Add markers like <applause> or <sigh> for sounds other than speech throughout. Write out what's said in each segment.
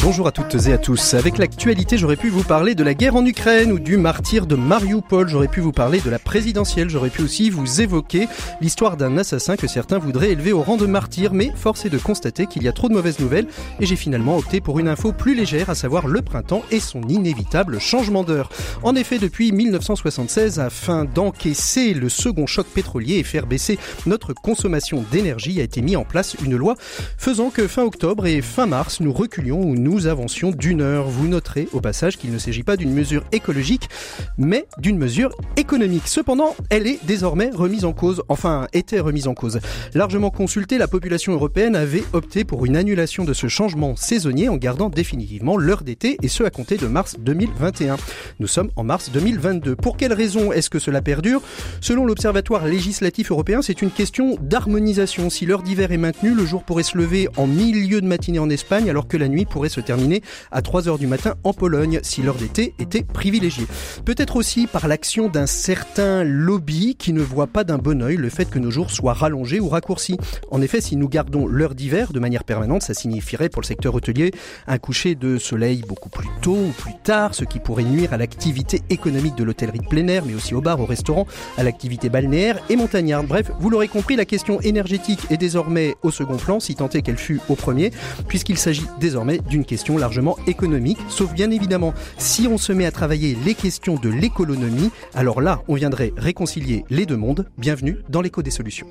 Bonjour à toutes et à tous. Avec l'actualité, j'aurais pu vous parler de la guerre en Ukraine ou du martyr de Mariupol. J'aurais pu vous parler de la présidentielle. J'aurais pu aussi vous évoquer l'histoire d'un assassin que certains voudraient élever au rang de martyr. Mais force est de constater qu'il y a trop de mauvaises nouvelles et j'ai finalement opté pour une info plus légère, à savoir le printemps et son inévitable changement d'heure. En effet, depuis 1976, afin d'encaisser le second choc pétrolier et faire baisser notre consommation d'énergie, a été mis en place une loi faisant que fin octobre et fin mars, nous reculions où nous avancions d'une heure. Vous noterez au passage qu'il ne s'agit pas d'une mesure écologique, mais d'une mesure économique. Cependant, elle est désormais remise en cause, enfin était remise en cause. Largement consultée, la population européenne avait opté pour une annulation de ce changement saisonnier en gardant définitivement l'heure d'été et ce à compter de mars 2021. Nous sommes en mars 2022. Pour quelles raisons est-ce que cela perdure? Selon l'Observatoire législatif européen, c'est une question d'harmonisation. Si l'heure d'hiver est maintenue, le jour pourrait se lever en milieu de matinée en Espagne alors que la nuit pourrait se terminer à 3 heures du matin en Pologne si l'heure d'été était privilégiée. Peut-être aussi par l'action d'un certain lobby qui ne voit pas d'un bon oeil le fait que nos jours soient rallongés ou raccourcis. En effet, si nous gardons l'heure d'hiver de manière permanente, ça signifierait pour le secteur hôtelier un coucher de soleil beaucoup plus tôt ou plus tard, ce qui pourrait nuire à l'activité économique de l'hôtellerie de plein air, mais aussi au bar, au restaurant, à l'activité balnéaire et montagnarde. Bref, vous l'aurez compris, la question énergétique est désormais au second plan, si tant est qu'elle fut au premier, puisqu'il s'agit désormais d'une question largement économique, sauf bien évidemment si on se met à travailler les questions de l'économie, alors là, on viendrait réconcilier les deux mondes. Bienvenue dans l'écho des solutions.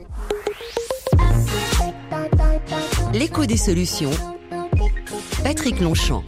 L'écho des solutions. Patrick Longchamp.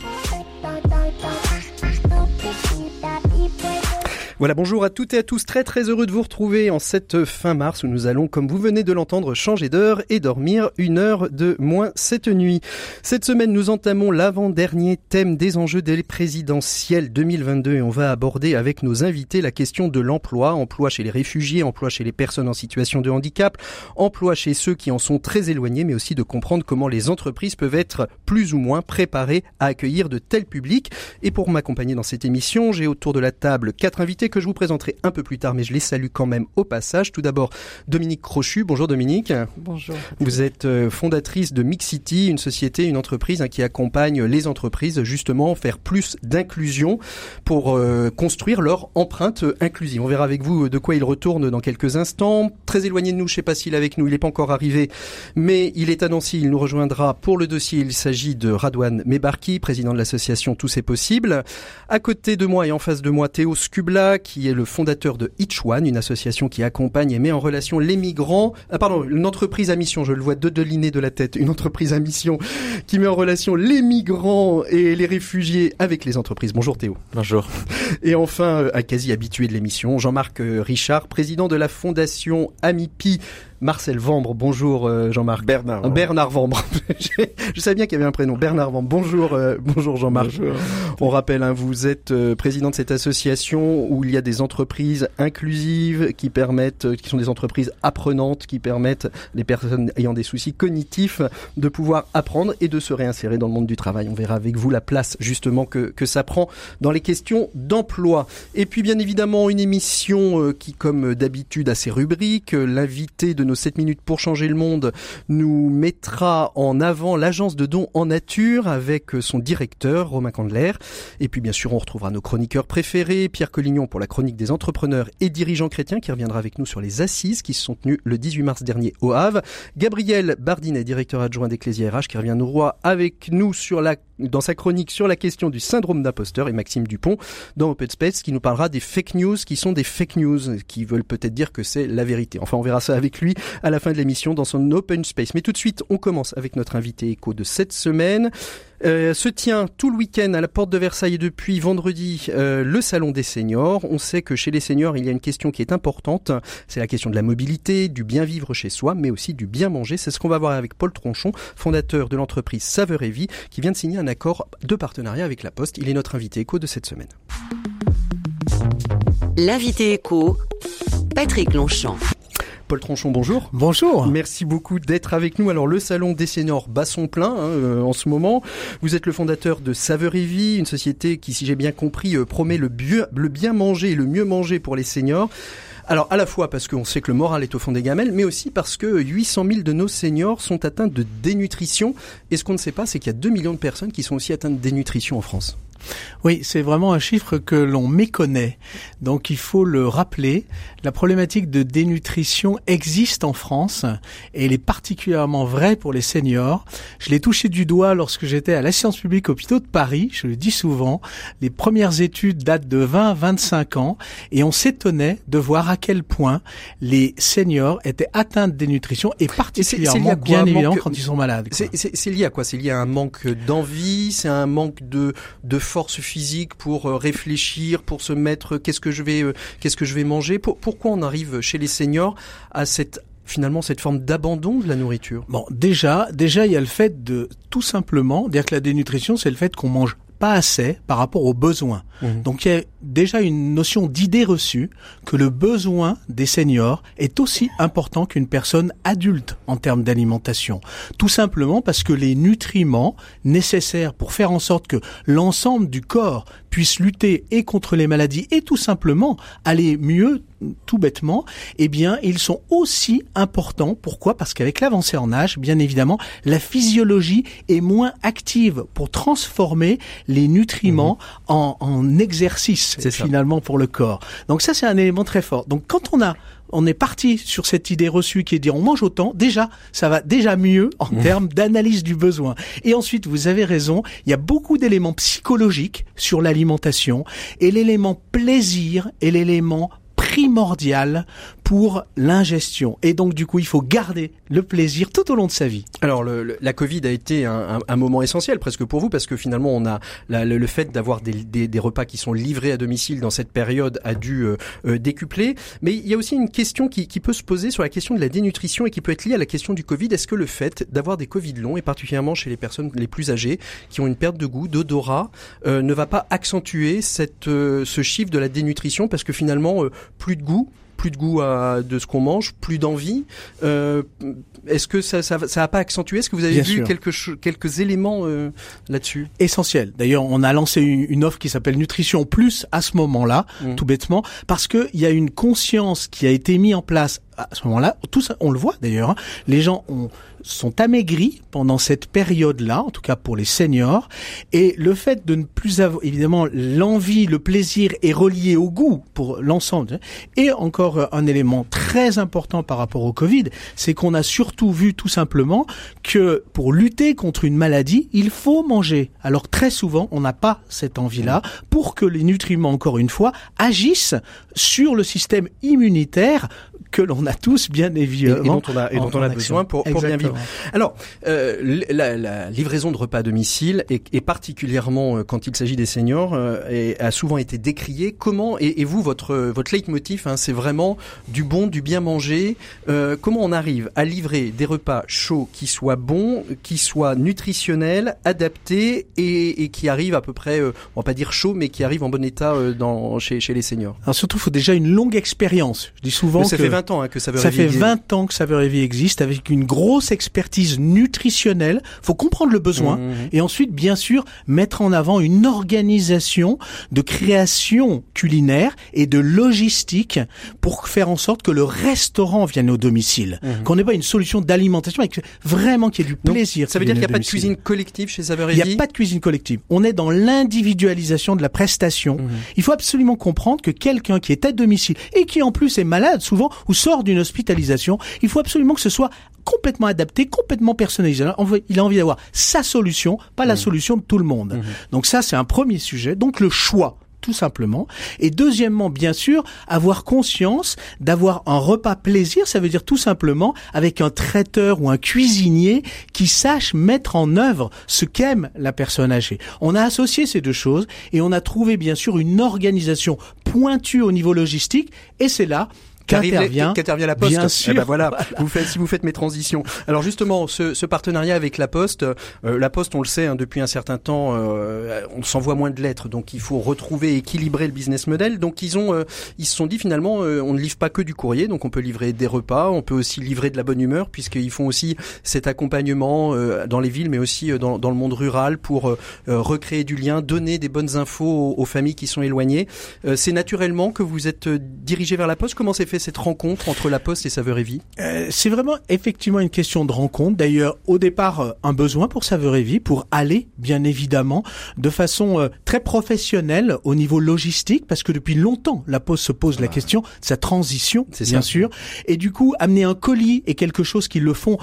Voilà, bonjour à toutes et à tous, très très heureux de vous retrouver en cette fin mars où nous allons, comme vous venez de l'entendre, changer d'heure et dormir une heure de moins cette nuit. Cette semaine, nous entamons l'avant-dernier thème des enjeux des présidentielles 2022 et on va aborder avec nos invités la question de l'emploi, emploi chez les réfugiés, emploi chez les personnes en situation de handicap, emploi chez ceux qui en sont très éloignés, mais aussi de comprendre comment les entreprises peuvent être plus ou moins préparées à accueillir de tels publics. Et pour m'accompagner dans cette émission, j'ai autour de la table quatre invités que je vous présenterai un peu plus tard, mais je les salue quand même au passage. Tout d'abord, Dominique Crochu. Bonjour Dominique. Bonjour. Vous êtes euh, fondatrice de Mixity, une société, une entreprise hein, qui accompagne les entreprises justement faire plus d'inclusion pour euh, construire leur empreinte inclusive. On verra avec vous de quoi il retourne dans quelques instants. Très éloigné de nous, je ne sais pas s'il est avec nous, il n'est pas encore arrivé, mais il est à Nancy, il nous rejoindra pour le dossier. Il s'agit de Radouane Mebarki, président de l'association Tous c'est possible. À côté de moi et en face de moi, Théo Scubla, qui est le fondateur de Each One, une association qui accompagne et met en relation les migrants. Ah, pardon, une entreprise à mission, je le vois de deliné de la tête, une entreprise à mission qui met en relation les migrants et les réfugiés avec les entreprises. Bonjour Théo. Bonjour. Et enfin, euh, un quasi habitué de l'émission, Jean-Marc euh, Richard, président de la fondation Amipi Marcel Vambre. Bonjour euh, Jean-Marc. Bernard. Vambre. Bernard Vambre. <laughs> je savais bien qu'il y avait un prénom. Bernard Vambre. Bonjour, euh, bonjour Jean-Marc. On rappelle, hein, vous êtes euh, président de cette association où il y a des entreprises inclusives qui permettent, qui sont des entreprises apprenantes, qui permettent les personnes ayant des soucis cognitifs de pouvoir apprendre et de se réinsérer dans le monde du travail. On verra avec vous la place justement que, que ça prend dans les questions d'emploi. Et puis bien évidemment une émission qui, comme d'habitude, a ses rubriques. L'invité de nos 7 minutes pour changer le monde nous mettra en avant l'agence de dons en nature avec son directeur Romain Candler. Et puis bien sûr on retrouvera nos chroniqueurs préférés, Pierre Collignon pour la chronique des entrepreneurs et dirigeants chrétiens qui reviendra avec nous sur les assises qui se sont tenues le 18 mars dernier au Havre. Gabriel Bardinet, directeur adjoint d'Ecclésia RH qui revient nous roi avec nous sur la dans sa chronique sur la question du syndrome d'imposteur et Maxime Dupont dans Open Space qui nous parlera des fake news qui sont des fake news qui veulent peut-être dire que c'est la vérité. Enfin, on verra ça avec lui à la fin de l'émission dans son Open Space. Mais tout de suite, on commence avec notre invité écho de cette semaine. Euh, se tient tout le week-end à la porte de Versailles et depuis vendredi euh, le salon des seniors. On sait que chez les seniors, il y a une question qui est importante. C'est la question de la mobilité, du bien vivre chez soi, mais aussi du bien manger. C'est ce qu'on va voir avec Paul Tronchon, fondateur de l'entreprise Saveur et Vie, qui vient de signer un accord de partenariat avec La Poste. Il est notre invité écho de cette semaine. L'invité écho, Patrick Longchamp. Paul Tronchon, bonjour. Bonjour. Merci beaucoup d'être avec nous. Alors le salon des seniors bat son plein hein, euh, en ce moment. Vous êtes le fondateur de Saveur et Vie, une société qui, si j'ai bien compris, euh, promet le, le bien manger et le mieux manger pour les seniors. Alors à la fois parce qu'on sait que le moral est au fond des gamelles, mais aussi parce que 800 000 de nos seniors sont atteints de dénutrition. Et ce qu'on ne sait pas, c'est qu'il y a 2 millions de personnes qui sont aussi atteintes de dénutrition en France. Oui, c'est vraiment un chiffre que l'on méconnaît. Donc il faut le rappeler. La problématique de dénutrition existe en France et elle est particulièrement vraie pour les seniors. Je l'ai touché du doigt lorsque j'étais à la science publique hôpitaux de Paris. Je le dis souvent. Les premières études datent de 20 25 ans et on s'étonnait de voir à quel point les seniors étaient atteints de dénutrition et particulièrement bien évidemment quand ils sont malades. C'est lié à quoi? C'est lié à un manque d'envie, c'est un manque de, de force physique pour euh, réfléchir, pour se mettre qu'est-ce que je vais euh, qu'est-ce que je vais manger? pourquoi on arrive chez les seniors à cette finalement cette forme d'abandon de la nourriture? Bon, déjà, déjà il y a le fait de tout simplement dire que la dénutrition, c'est le fait qu'on mange pas assez par rapport aux besoins. Mmh. Donc il y a déjà une notion d'idée reçue que le besoin des seniors est aussi important qu'une personne adulte en termes d'alimentation. Tout simplement parce que les nutriments nécessaires pour faire en sorte que l'ensemble du corps puisse lutter et contre les maladies et tout simplement aller mieux tout bêtement, eh bien, ils sont aussi importants. Pourquoi? Parce qu'avec l'avancée en âge, bien évidemment, la physiologie est moins active pour transformer les nutriments mmh. en, en exercice finalement pour le corps. Donc ça, c'est un élément très fort. Donc quand on a on est parti sur cette idée reçue qui est de dire on mange autant, déjà, ça va déjà mieux en mmh. termes d'analyse du besoin. Et ensuite, vous avez raison, il y a beaucoup d'éléments psychologiques sur l'alimentation et l'élément plaisir et l'élément primordial pour l'ingestion. Et donc, du coup, il faut garder le plaisir tout au long de sa vie. Alors, le, la Covid a été un, un, moment essentiel presque pour vous parce que finalement, on a le, fait d'avoir des, des, des, repas qui sont livrés à domicile dans cette période a dû euh, euh, décupler. Mais il y a aussi une question qui, qui, peut se poser sur la question de la dénutrition et qui peut être liée à la question du Covid. Est-ce que le fait d'avoir des Covid longs et particulièrement chez les personnes les plus âgées qui ont une perte de goût, d'odorat, euh, ne va pas accentuer cette, ce chiffre de la dénutrition parce que finalement, plus de goût, plus de goût à, de ce qu'on mange, plus d'envie. Euh, Est-ce que ça, ça, ça a pas accentué? Est-ce que vous avez vu quelques quelques éléments euh, là-dessus? Essentiel. D'ailleurs, on a lancé une, offre qui s'appelle Nutrition Plus à ce moment-là, mmh. tout bêtement, parce que il y a une conscience qui a été mise en place à ce moment-là. Tout ça, on le voit d'ailleurs. Hein. les gens ont sont amaigris pendant cette période-là, en tout cas pour les seniors, et le fait de ne plus avoir, évidemment, l'envie, le plaisir est relié au goût pour l'ensemble. Et encore un élément très important par rapport au Covid, c'est qu'on a surtout vu tout simplement que pour lutter contre une maladie, il faut manger. Alors très souvent, on n'a pas cette envie-là pour que les nutriments, encore une fois, agissent sur le système immunitaire que l'on a tous bien évidemment et, dont on a, et dont on a besoin pour, pour bien vivre. Alors, euh, la, la, livraison de repas à domicile, et, et particulièrement euh, quand il s'agit des seniors, euh, et, a souvent été décriée. Comment, et, et, vous, votre, votre leitmotiv, hein, c'est vraiment du bon, du bien manger. Euh, comment on arrive à livrer des repas chauds qui soient bons, qui soient nutritionnels, adaptés, et, et qui arrivent à peu près, euh, on va pas dire chaud, mais qui arrivent en bon état euh, dans, chez, chez les seniors? Alors surtout, il faut déjà une longue expérience. Je dis souvent ça que... fait 20 ans hein, que ça fait 20 ans que Saveur et Vie existe, avec une grosse expertise nutritionnelle. Faut comprendre le besoin mmh, mmh. et ensuite, bien sûr, mettre en avant une organisation de création culinaire et de logistique pour faire en sorte que le restaurant vienne au domicile, mmh. qu'on n'ait pas une solution d'alimentation, mais vraiment qu'il y ait du plaisir. ça veut dire qu'il n'y a pas de cuisine collective chez Saveur Il n'y a pas de cuisine collective. On est dans l'individualisation de la prestation. Il faut absolument comprendre que quelqu'un qui est à domicile et qui en plus est malade souvent ou sort d'une hospitalisation, il faut absolument que ce soit complètement adapté, complètement personnalisé. Il a envie d'avoir sa solution, pas la mmh. solution de tout le monde. Mmh. Donc ça, c'est un premier sujet. Donc le choix tout simplement. Et deuxièmement, bien sûr, avoir conscience d'avoir un repas plaisir, ça veut dire tout simplement avec un traiteur ou un cuisinier qui sache mettre en œuvre ce qu'aime la personne âgée. On a associé ces deux choses et on a trouvé bien sûr une organisation pointue au niveau logistique et c'est là qu'intervient la Poste. Bien sûr. Eh ben <laughs> voilà, vous faites si vous faites mes transitions. Alors justement, ce, ce partenariat avec la Poste, euh, la Poste, on le sait, hein, depuis un certain temps, euh, on s'envoie moins de lettres, donc il faut retrouver équilibrer le business model. Donc ils ont, euh, ils se sont dit finalement, on ne livre pas que du courrier, donc on peut livrer des repas, on peut aussi livrer de la bonne humeur, puisqu'ils font aussi cet accompagnement dans les villes, mais aussi dans, dans le monde rural pour recréer du lien, donner des bonnes infos aux, aux familles qui sont éloignées. C'est naturellement que vous êtes dirigé vers la Poste. Comment s'est fait cette rencontre entre la Poste et Saveur et Vie? Euh, C'est vraiment effectivement une question de rencontre. D'ailleurs, au départ, euh, un besoin pour Saveur et Vie, pour aller, bien évidemment, de façon euh, très professionnelle au niveau logistique, parce que depuis longtemps, la Poste se pose la ah. question de sa transition, bien sûr. Et du coup, amener un colis et quelque chose qu'ils le font,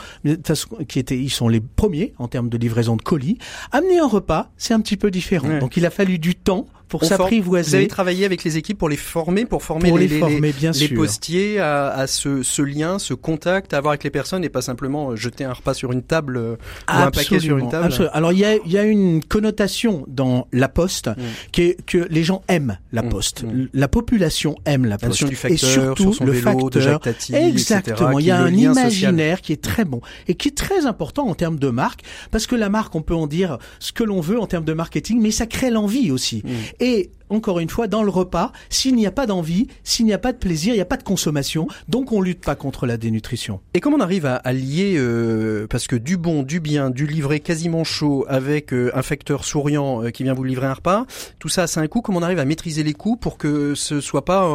qui était, ils sont les premiers en termes de livraison de colis. Amener un repas, c'est un petit peu différent. Donc, il a fallu du temps pour s'apprivoiser. Vous avez travaillé avec les équipes pour les former, pour former les, les, former, bien les postiers à, à ce, ce, lien, ce contact à avoir avec les personnes et pas simplement euh, jeter un repas sur une table euh, ou un paquet sur une table. Absolument. Alors il y a, y a une connotation dans la poste mm. qui est que les gens aiment la mm. poste. Mm. La population aime la poste. Du facteur, et surtout le vélo, facteur. De exactement. il y a un imaginaire qui est très bon et qui est très important en termes de marque parce que la marque, on peut en dire ce que l'on veut en termes de marketing, mais ça crée l'envie aussi. Et encore une fois, dans le repas, s'il n'y a pas d'envie, s'il n'y a pas de plaisir, il n'y a pas de consommation, donc on lutte pas contre la dénutrition. Et comment on arrive à, lier, euh, parce que du bon, du bien, du livré quasiment chaud avec euh, un facteur souriant euh, qui vient vous livrer un repas, tout ça, c'est un coût. Comment on arrive à maîtriser les coûts pour que ce soit pas,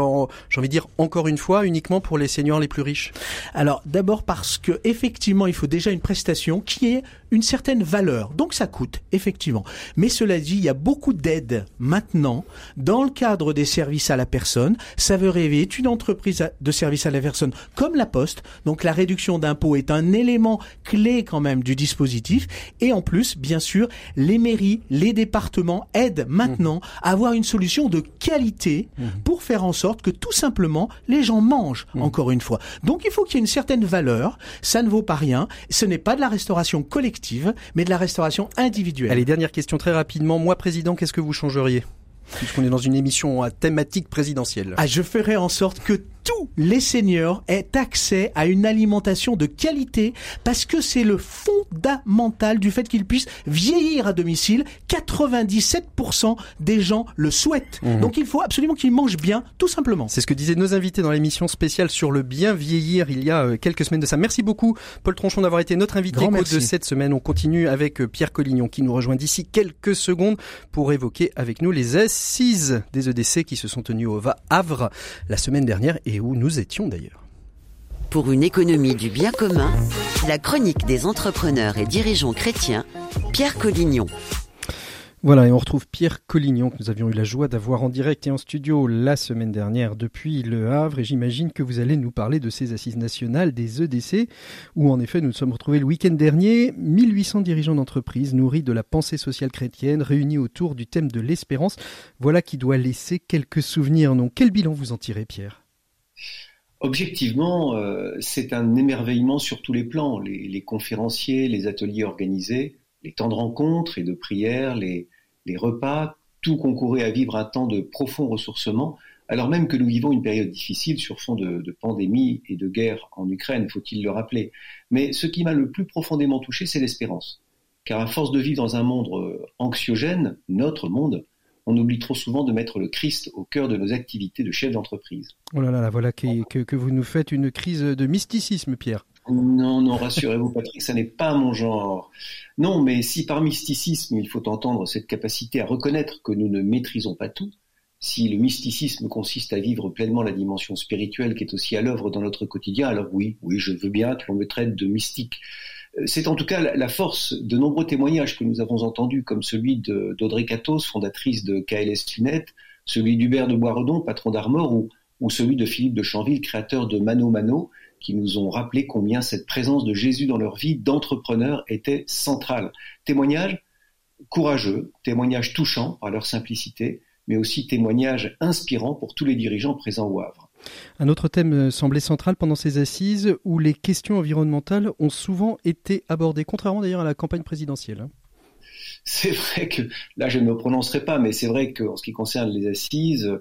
j'ai envie de dire encore une fois, uniquement pour les seniors les plus riches? Alors d'abord parce que effectivement, il faut déjà une prestation qui ait une certaine valeur, donc ça coûte effectivement. Mais cela dit, il y a beaucoup d'aides maintenant dans le cadre des services à la personne. Ça veut rêver est une entreprise de services à la personne comme la Poste. Donc la réduction d'impôts est un élément clé quand même du dispositif. Et en plus, bien sûr, les mairies, les départements aident maintenant à avoir une solution de qualité mmh. pour faire en sorte que tout simplement les gens mangent, mmh. encore une fois. Donc il faut qu'il y ait une certaine valeur. Ça ne vaut pas rien. Ce n'est pas de la restauration collective, mais de la restauration individuelle. Allez, dernière question très rapidement. Moi, président, qu'est-ce que vous changeriez? Puisqu'on est dans une émission à thématique présidentielle. Ah, je ferai en sorte que tous les seniors aient accès à une alimentation de qualité parce que c'est le fondamental du fait qu'ils puissent vieillir à domicile. 97% des gens le souhaitent. Mhm. Donc il faut absolument qu'ils mangent bien, tout simplement. C'est ce que disaient nos invités dans l'émission spéciale sur le bien vieillir il y a euh, quelques semaines de ça. Merci beaucoup Paul Tronchon d'avoir été notre invité de cette semaine. On continue avec euh, Pierre Collignon qui nous rejoint d'ici quelques secondes pour évoquer avec nous les assises des EDC qui se sont tenues au Havre la semaine dernière et où nous étions d'ailleurs. Pour une économie du bien commun, la chronique des entrepreneurs et dirigeants chrétiens, Pierre Collignon. Voilà, et on retrouve Pierre Collignon que nous avions eu la joie d'avoir en direct et en studio la semaine dernière depuis Le Havre. Et j'imagine que vous allez nous parler de ces assises nationales des EDC, où en effet nous nous sommes retrouvés le week-end dernier. 1800 dirigeants d'entreprise nourris de la pensée sociale chrétienne, réunis autour du thème de l'espérance. Voilà qui doit laisser quelques souvenirs. Donc, quel bilan vous en tirez, Pierre? Objectivement, euh, c'est un émerveillement sur tous les plans. Les, conférenciers, les ateliers organisés, les temps de rencontres et de prières, les, repas, tout concourait à vivre un temps de profond ressourcement, alors même que nous vivons une période difficile sur fond de, de pandémie et de guerre en Ukraine, faut-il le rappeler. Mais ce qui m'a le plus profondément touché, c'est l'espérance. Car à force de vivre dans un monde euh, anxiogène, notre monde, on oublie trop souvent de mettre le Christ au cœur de nos activités de chef d'entreprise. Oh là là, voilà que, vous nous faites une crise de mysticisme, Pierre. Non, non, rassurez-vous, Patrick, ça n'est pas mon genre. Non, mais si par mysticisme il faut entendre cette capacité à reconnaître que nous ne maîtrisons pas tout, si le mysticisme consiste à vivre pleinement la dimension spirituelle qui est aussi à l'œuvre dans notre quotidien, alors oui, oui, je veux bien que l'on me traite de mystique. C'est en tout cas la force de nombreux témoignages que nous avons entendus, comme celui d'Audrey Catos, fondatrice de KLS Tunet, celui d'Hubert de Boisredon, patron d'Armor, ou, celui de Philippe de Chanville, créateur de Mano Mano, qui nous ont rappelé combien cette présence de Jésus dans leur vie d'entrepreneurs était centrale. Témoignages courageux, témoignages touchants par leur simplicité, mais aussi témoignages inspirants pour tous les dirigeants présents au Havre. Un autre thème euh, semblait central pendant ces assises où les questions environnementales ont souvent été abordées, contrairement d'ailleurs à la campagne présidentielle. C'est vrai que, là je ne me prononcerai pas, mais c'est vrai qu'en ce qui concerne les assises,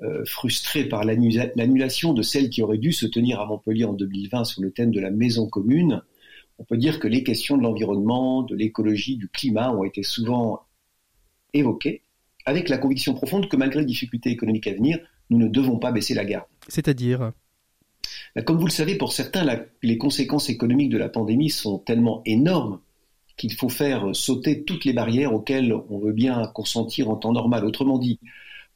euh, frustré par l'annulation de celle qui aurait dû se tenir à Montpellier en 2020 sur le thème de la maison commune, on peut dire que les questions de l'environnement, de l'écologie, du climat ont été souvent évoquées, avec la conviction profonde que malgré les difficultés économiques à venir, nous ne devons pas baisser la garde. C'est-à-dire bah, Comme vous le savez, pour certains, les conséquences économiques de la pandémie sont tellement énormes qu'il faut faire sauter toutes les barrières auxquelles on veut bien consentir en temps normal. Autrement dit,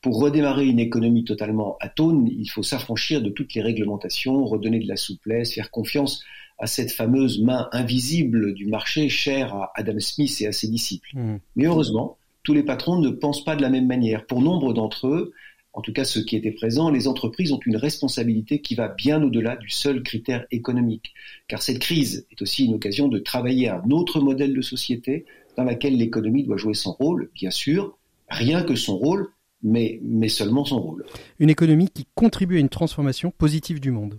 pour redémarrer une économie totalement atone, il faut s'affranchir de toutes les réglementations, redonner de la souplesse, faire confiance à cette fameuse main invisible du marché chère à Adam Smith et à ses disciples. Mmh. Mais heureusement, tous les patrons ne pensent pas de la même manière. Pour nombre d'entre eux, en tout cas ceux qui étaient présents, les entreprises ont une responsabilité qui va bien au-delà du seul critère économique. Car cette crise est aussi une occasion de travailler à un autre modèle de société dans laquelle l'économie doit jouer son rôle, bien sûr, rien que son rôle, mais, mais seulement son rôle. Une économie qui contribue à une transformation positive du monde.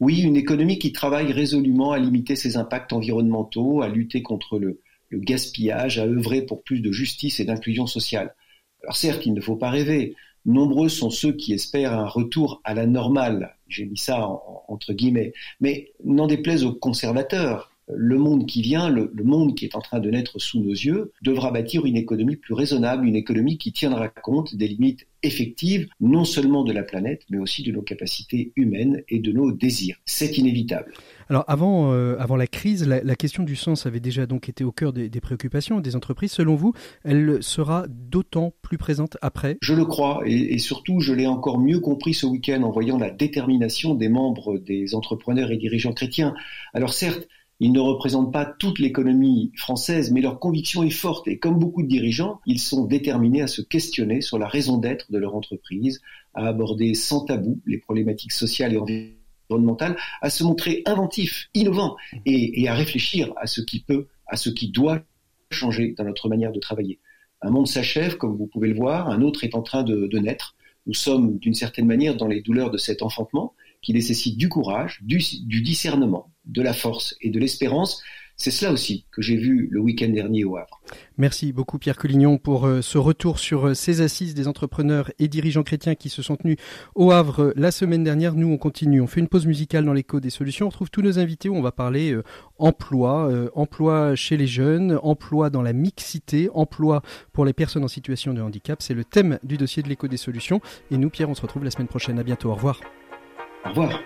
Oui, une économie qui travaille résolument à limiter ses impacts environnementaux, à lutter contre le, le gaspillage, à œuvrer pour plus de justice et d'inclusion sociale. Alors certes, il ne faut pas rêver. Nombreux sont ceux qui espèrent un retour à la normale, j'ai mis ça entre guillemets, mais n'en déplaise aux conservateurs, le monde qui vient, le, monde qui est en train de naître sous nos yeux, devra bâtir une économie plus raisonnable, une économie qui tiendra compte des limites effectives, non seulement de la planète, mais aussi de nos capacités humaines et de nos désirs. C'est inévitable. Alors avant, euh, avant la crise, la, question du sens avait déjà donc été au cœur des, préoccupations des entreprises. Selon vous, elle sera d'autant plus présente après? Je le crois, et, et surtout je l'ai encore mieux compris ce week-end en voyant la détermination des membres des entrepreneurs et dirigeants chrétiens. Alors certes, ils ne représentent pas toute l'économie française, mais leur conviction est forte et comme beaucoup de dirigeants, ils sont déterminés à se questionner sur la raison d'être de leur entreprise, à aborder sans tabou les problématiques sociales et environnementales, à se montrer inventifs, innovants et, à réfléchir à ce qui peut, à ce qui doit changer dans notre manière de travailler. Un monde s'achève, comme vous pouvez le voir, un autre est en train de, naître. Nous sommes d'une certaine manière dans les douleurs de cet enfantement qui nécessite du courage, du discernement, de la force et de l'espérance. C'est cela aussi que j'ai vu le week-end dernier au Havre. Merci beaucoup Pierre Collignon pour euh, ce retour sur euh, ces assises des entrepreneurs et dirigeants chrétiens qui se sont tenus au Havre euh, la semaine dernière. Nous, on continue. On fait une pause musicale dans l'écho des solutions. On retrouve tous nos invités où on va parler emploi, emploi chez les jeunes, emploi dans la mixité, emploi pour les personnes en situation de handicap. C'est le thème du dossier de l'écho des solutions. Et nous, Pierre, on se retrouve la semaine prochaine. À bientôt. Au revoir. Au revoir.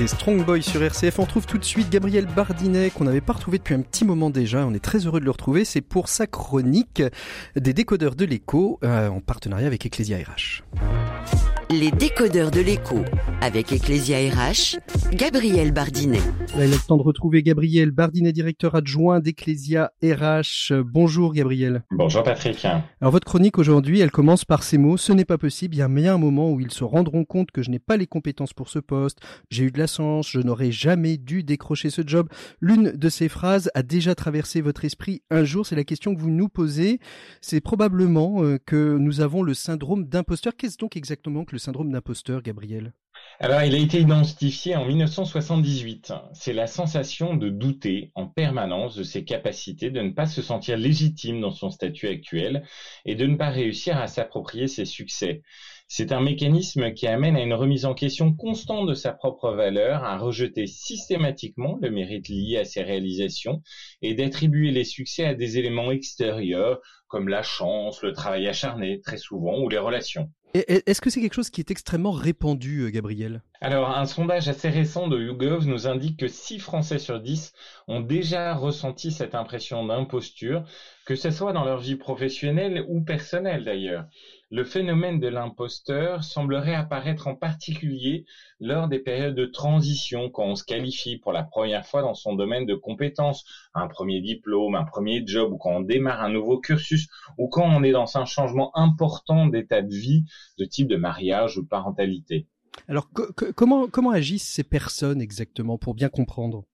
C'était Strong Boy sur RCF. On retrouve tout de suite Gabriel Bardinet, qu'on n'avait pas retrouvé depuis un petit moment déjà. On est très heureux de le retrouver. C'est pour sa chronique des décodeurs de l'écho euh, en partenariat avec Ecclesia RH. Les décodeurs de l'écho avec Ecclesia RH, Gabriel Bardinet. Là, il est le temps de retrouver Gabriel Bardinet, directeur adjoint d'Ecclesia RH. Bonjour Gabriel. Bonjour Patrick. Alors votre chronique aujourd'hui, elle commence par ces mots. Ce n'est pas possible. Il y a bien un moment où ils se rendront compte que je n'ai pas les compétences pour ce poste. J'ai eu de la chance. Je n'aurais jamais dû décrocher ce job. L'une de ces phrases a déjà traversé votre esprit un jour. C'est la question que vous nous posez. C'est probablement euh, que nous avons le syndrome d'imposteur. Qu'est-ce donc exactement que le syndrome d'imposteur, Gabriel? Alors, il a été identifié en 1978. C'est la sensation de douter en permanence de ses capacités, de ne pas se sentir légitime dans son statut actuel et de ne pas réussir à s'approprier ses succès. C'est un mécanisme qui amène à une remise en question constante de sa propre valeur, à rejeter systématiquement le mérite lié à ses réalisations et d'attribuer les succès à des éléments extérieurs comme la chance, le travail acharné très souvent ou les relations. Est-ce que c'est quelque chose qui est extrêmement répandu, euh, Gabriel? Alors, un sondage assez récent de YouGov nous indique que 6 Français sur 10 ont déjà ressenti cette impression d'imposture, que ce soit dans leur vie professionnelle ou personnelle d'ailleurs. Le phénomène de l'imposteur semblerait apparaître en particulier lors des périodes de transition, quand on se qualifie pour la première fois dans son domaine de compétences, un premier diplôme, un premier job, ou quand on démarre un nouveau cursus, ou quand on est dans un changement important d'état de vie, de type de mariage ou parentalité. Alors comment agissent ces personnes exactement pour bien comprendre?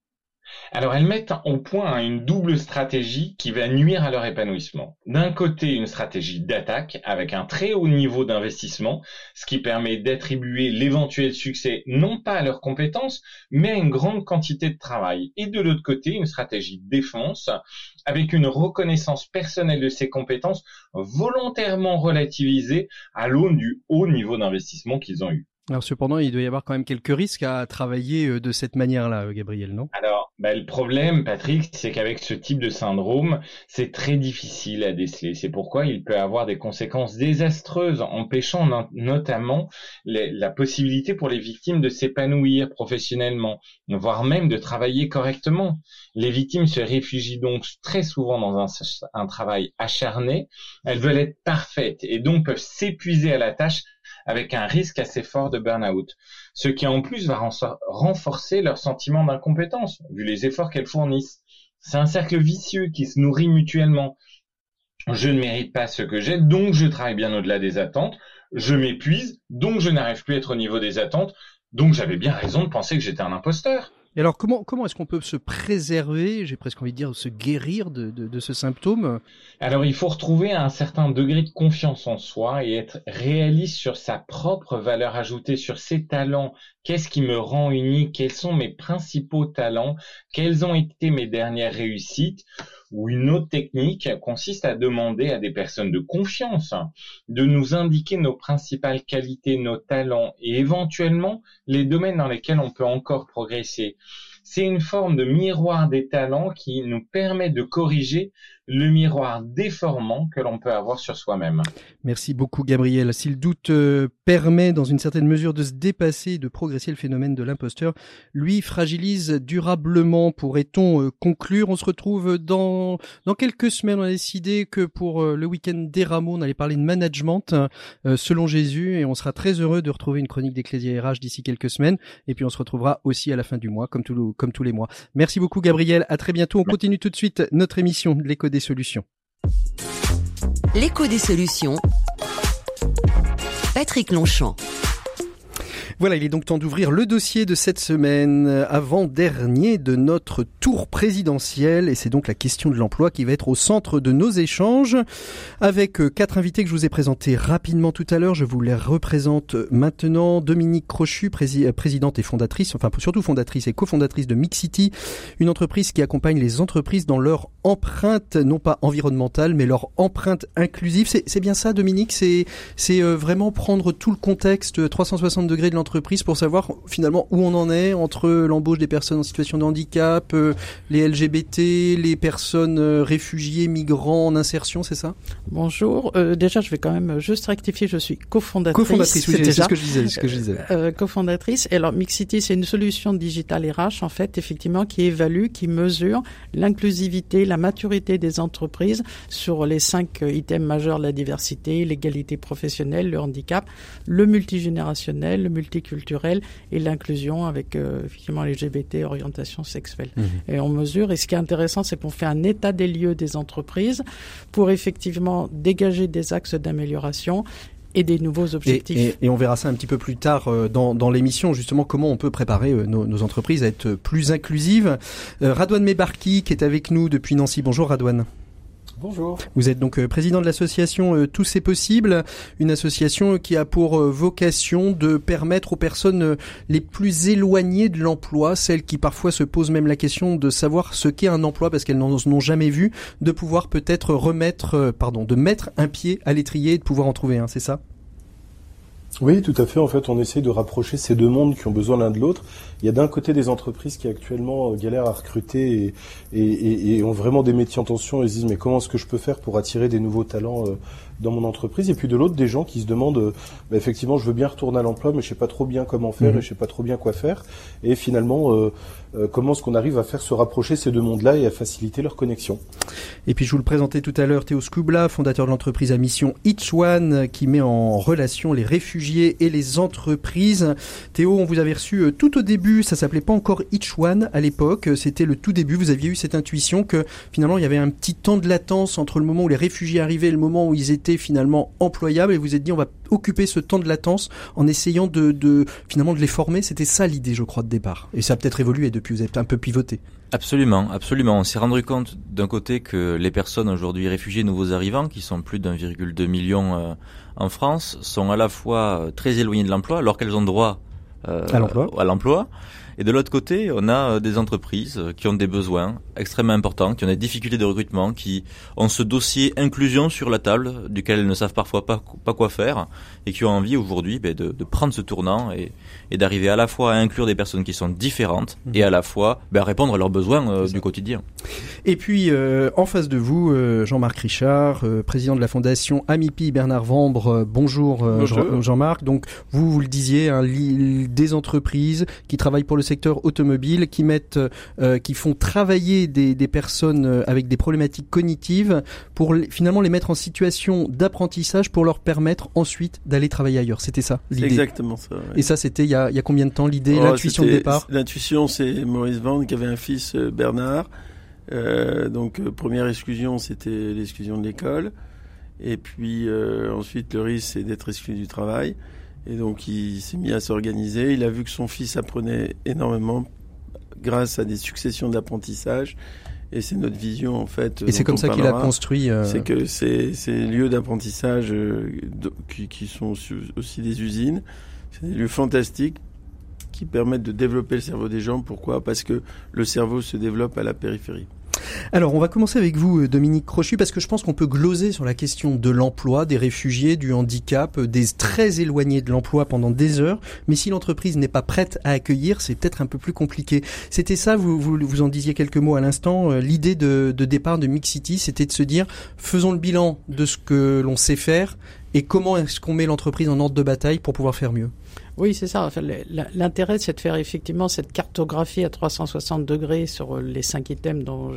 Alors elles mettent au point une double stratégie qui va nuire à leur épanouissement. D'un côté, une stratégie d'attaque avec un très haut niveau d'investissement, ce qui permet d'attribuer l'éventuel succès non pas à leurs compétences, mais à une grande quantité de travail. Et de l'autre côté, une stratégie de défense avec une reconnaissance personnelle de ses compétences volontairement relativisée à l'aune du haut niveau d'investissement qu'ils ont eu. Alors cependant, il doit y avoir quand même quelques risques à travailler euh, de cette manière-là, euh, Gabriel, non? Alors, bah, le problème, Patrick, c'est qu'avec ce type de syndrome, c'est très difficile à déceler. C'est pourquoi il peut avoir des conséquences désastreuses, empêchant notamment la possibilité pour les victimes de s'épanouir professionnellement, voire même de travailler correctement. Les victimes se réfugient donc très souvent dans un, un travail acharné. Elles veulent être parfaites et donc peuvent s'épuiser à la tâche avec un risque assez fort de burn-out, ce qui en plus va renforcer leur sentiment d'incompétence, vu les efforts qu'elles fournissent. C'est un cercle vicieux qui se nourrit mutuellement. Je ne mérite pas ce que j'ai, donc je travaille bien au-delà des attentes. Je m'épuise, donc je n'arrive plus à être au niveau des attentes. Donc j'avais bien raison de penser que j'étais un imposteur. Et alors, comment, comment est-ce qu'on peut se préserver, j'ai presque envie de dire, se guérir de, de, de ce symptôme? Alors, il faut retrouver un certain degré de confiance en soi et être réaliste sur sa propre valeur ajoutée, sur ses talents. Qu'est-ce qui me rend unique? Quels sont mes principaux talents? Quelles ont été mes dernières réussites? Ou une autre technique consiste à demander à des personnes de confiance de nous indiquer nos principales qualités, nos talents et éventuellement les domaines dans lesquels on peut encore progresser. C'est une forme de miroir des talents qui nous permet de corriger le miroir déformant que l'on peut avoir sur soi-même. Merci beaucoup Gabriel. Si le doute euh, permet dans une certaine mesure de se dépasser et de progresser le phénomène de l'imposteur, lui fragilise durablement, pourrait-on euh, conclure. On se retrouve dans, dans quelques semaines. On a décidé que pour euh, le week-end des rameaux, on allait parler de management selon Jésus et on sera très heureux de retrouver une chronique d'Ecclésia RH d'ici quelques semaines. Et puis on se retrouvera aussi à la fin du mois, comme, tout, comme tous les mois. Merci beaucoup Gabriel. À très bientôt. On continue tout de suite notre émission de l'écho des solutions. Patrick Longchamp. Voilà, il est donc temps d'ouvrir le dossier de cette semaine, euh, avant-dernier de notre tour présidentiel, et c'est donc la question de l'emploi qui va être au centre de nos échanges, avec euh, quatre invités que je vous ai présentés rapidement tout à l'heure. Je vous les représente maintenant. Dominique Crochu, euh, présidente et fondatrice, enfin surtout fondatrice et cofondatrice de Mixity, une entreprise qui accompagne les entreprises dans leur empreinte, non pas environnementale, mais leur empreinte inclusive. C'est bien ça, Dominique? C'est vraiment prendre tout le contexte 360 degrés de l'entreprise pour savoir finalement où on en est entre l'embauche des personnes en situation de handicap, euh, les LGBT, les personnes euh, réfugiées, migrants en insertion, c'est ça? Bonjour. Euh, déjà, je vais quand même juste rectifier. Je suis cofondatrice. Cofondatrice, oui, c'est ce que je disais. Ce que je disais. Euh, cofondatrice. Et alors, Mixity, c'est une solution digitale RH en fait, effectivement, qui évalue, qui mesure l'inclusivité, la maturité des entreprises sur les cinq items majeurs la diversité, l'égalité professionnelle, le handicap, le multigénérationnel, le multiculturel et l'inclusion avec euh, effectivement LGBT, orientation sexuelle. Mmh. Et on mesure. Et ce qui est intéressant, c'est qu'on fait un état des lieux des entreprises pour effectivement dégager des axes d'amélioration et des nouveaux objectifs. Et, et, on verra ça un petit peu plus tard euh, dans, dans l'émission, justement, comment on peut préparer euh, nos, nos, entreprises à être plus inclusives. Euh, Radouane Mebarki, qui est avec nous depuis Nancy. Bonjour Radouane. Vous êtes donc président de l'association Tous c'est possible, une association qui a pour vocation de permettre aux personnes les plus éloignées de l'emploi, celles qui parfois se posent même la question de savoir ce qu'est un emploi parce qu'elles n'en ont jamais vu, de pouvoir peut-être remettre, pardon, de mettre un pied à l'étrier et de pouvoir en trouver un, c'est ça? Oui, tout à fait. En fait, on essaie de rapprocher ces deux mondes qui ont besoin l'un de l'autre. Il y a d'un côté des entreprises qui actuellement galèrent à recruter et, et, et, ont vraiment des métiers en tension et se disent mais comment est-ce que je peux faire pour attirer des nouveaux talents dans mon entreprise et puis de l'autre des gens qui se demandent bah, effectivement je veux bien retourner à l'emploi mais je sais pas trop bien comment faire mmh. et je sais pas trop bien quoi faire et finalement euh, euh, comment est-ce qu'on arrive à faire se rapprocher ces deux mondes-là et à faciliter leur connexion? Et puis je vous le présentais tout à l'heure Théo Skubla, fondateur de l'entreprise à mission Each One qui met en relation les réfugiés et les entreprises. Théo, on vous avait reçu tout au début, ça s'appelait pas encore Each One à l'époque, c'était le tout début, vous aviez eu cette intuition que finalement il y avait un petit temps de latence entre le moment où les réfugiés arrivaient et le moment où ils étaient finalement employables et vous êtes dit on va occuper ce temps de latence en essayant de, de finalement de les former. C'était ça l'idée, je crois, de départ. Et ça a peut-être évolué depuis. Vous êtes un peu pivoté. Absolument, absolument. On s'est rendu compte d'un côté que les personnes aujourd'hui réfugiées, nouveaux arrivants, qui sont plus d'1,2 million euh, en France, sont à la fois très éloignées de l'emploi, alors qu'elles ont droit euh, à l'emploi. Et de l'autre côté, on a des entreprises qui ont des besoins extrêmement importants, qui ont des difficultés de recrutement, qui ont ce dossier inclusion sur la table, duquel elles ne savent parfois pas, pas quoi faire, et qui ont envie aujourd'hui ben, de, de, prendre ce tournant et, et d'arriver à la fois à inclure des personnes qui sont différentes mmh. et à la fois ben, à répondre à leurs besoins euh, du quotidien. Et puis euh, en face de vous, euh, Jean-Marc Richard, euh, président de la fondation Amipi Bernard Vambre. bonjour, bonjour. Jean-Marc. Donc vous, vous le disiez, hein, des entreprises qui travaillent pour le secteur automobile, qui mettent, qui font travailler des, des, personnes avec des problématiques cognitives pour finalement les mettre en situation d'apprentissage pour leur permettre ensuite d'aller travailler ailleurs. C'était ça l'idée. Exactement ça. Ouais. Et ça, c'était il y a, il y a combien de temps l'idée, oh, l'intuition de départ? L'intuition, c'est Maurice Vande qui avait un fils Bernard. Euh, donc euh, première exclusion, c'était l'exclusion de l'école. Et puis euh, ensuite, le risque, c'est d'être exclu du travail. Et donc il s'est mis à s'organiser. Il a vu que son fils apprenait énormément grâce à des successions d'apprentissage. Et c'est notre vision en fait. Et c'est comme ça qu'il a construit. Euh... C'est que ces, ces lieux d'apprentissage euh, qui, qui, sont aussi des usines, c'est des lieux fantastiques qui permettent de développer le cerveau des gens. Pourquoi? Parce que le cerveau se développe à la périphérie. Alors, on va commencer avec vous, euh, Dominique Crochu, parce que je pense qu'on peut gloser sur la question de l'emploi, des réfugiés, du handicap, euh, des très éloignés de l'emploi pendant des heures. Mais si l'entreprise n'est pas prête à accueillir, c'est peut-être un peu plus compliqué. C'était ça, vous, vous, vous, en disiez quelques mots à l'instant, euh, l'idée de, de départ de Mix City, c'était de se dire, faisons le bilan de ce que l'on sait faire et comment est-ce qu'on met l'entreprise en ordre de bataille pour pouvoir faire mieux. Oui, c'est ça. L'intérêt, c'est de faire effectivement cette cartographie à 360 degrés sur les cinq items dont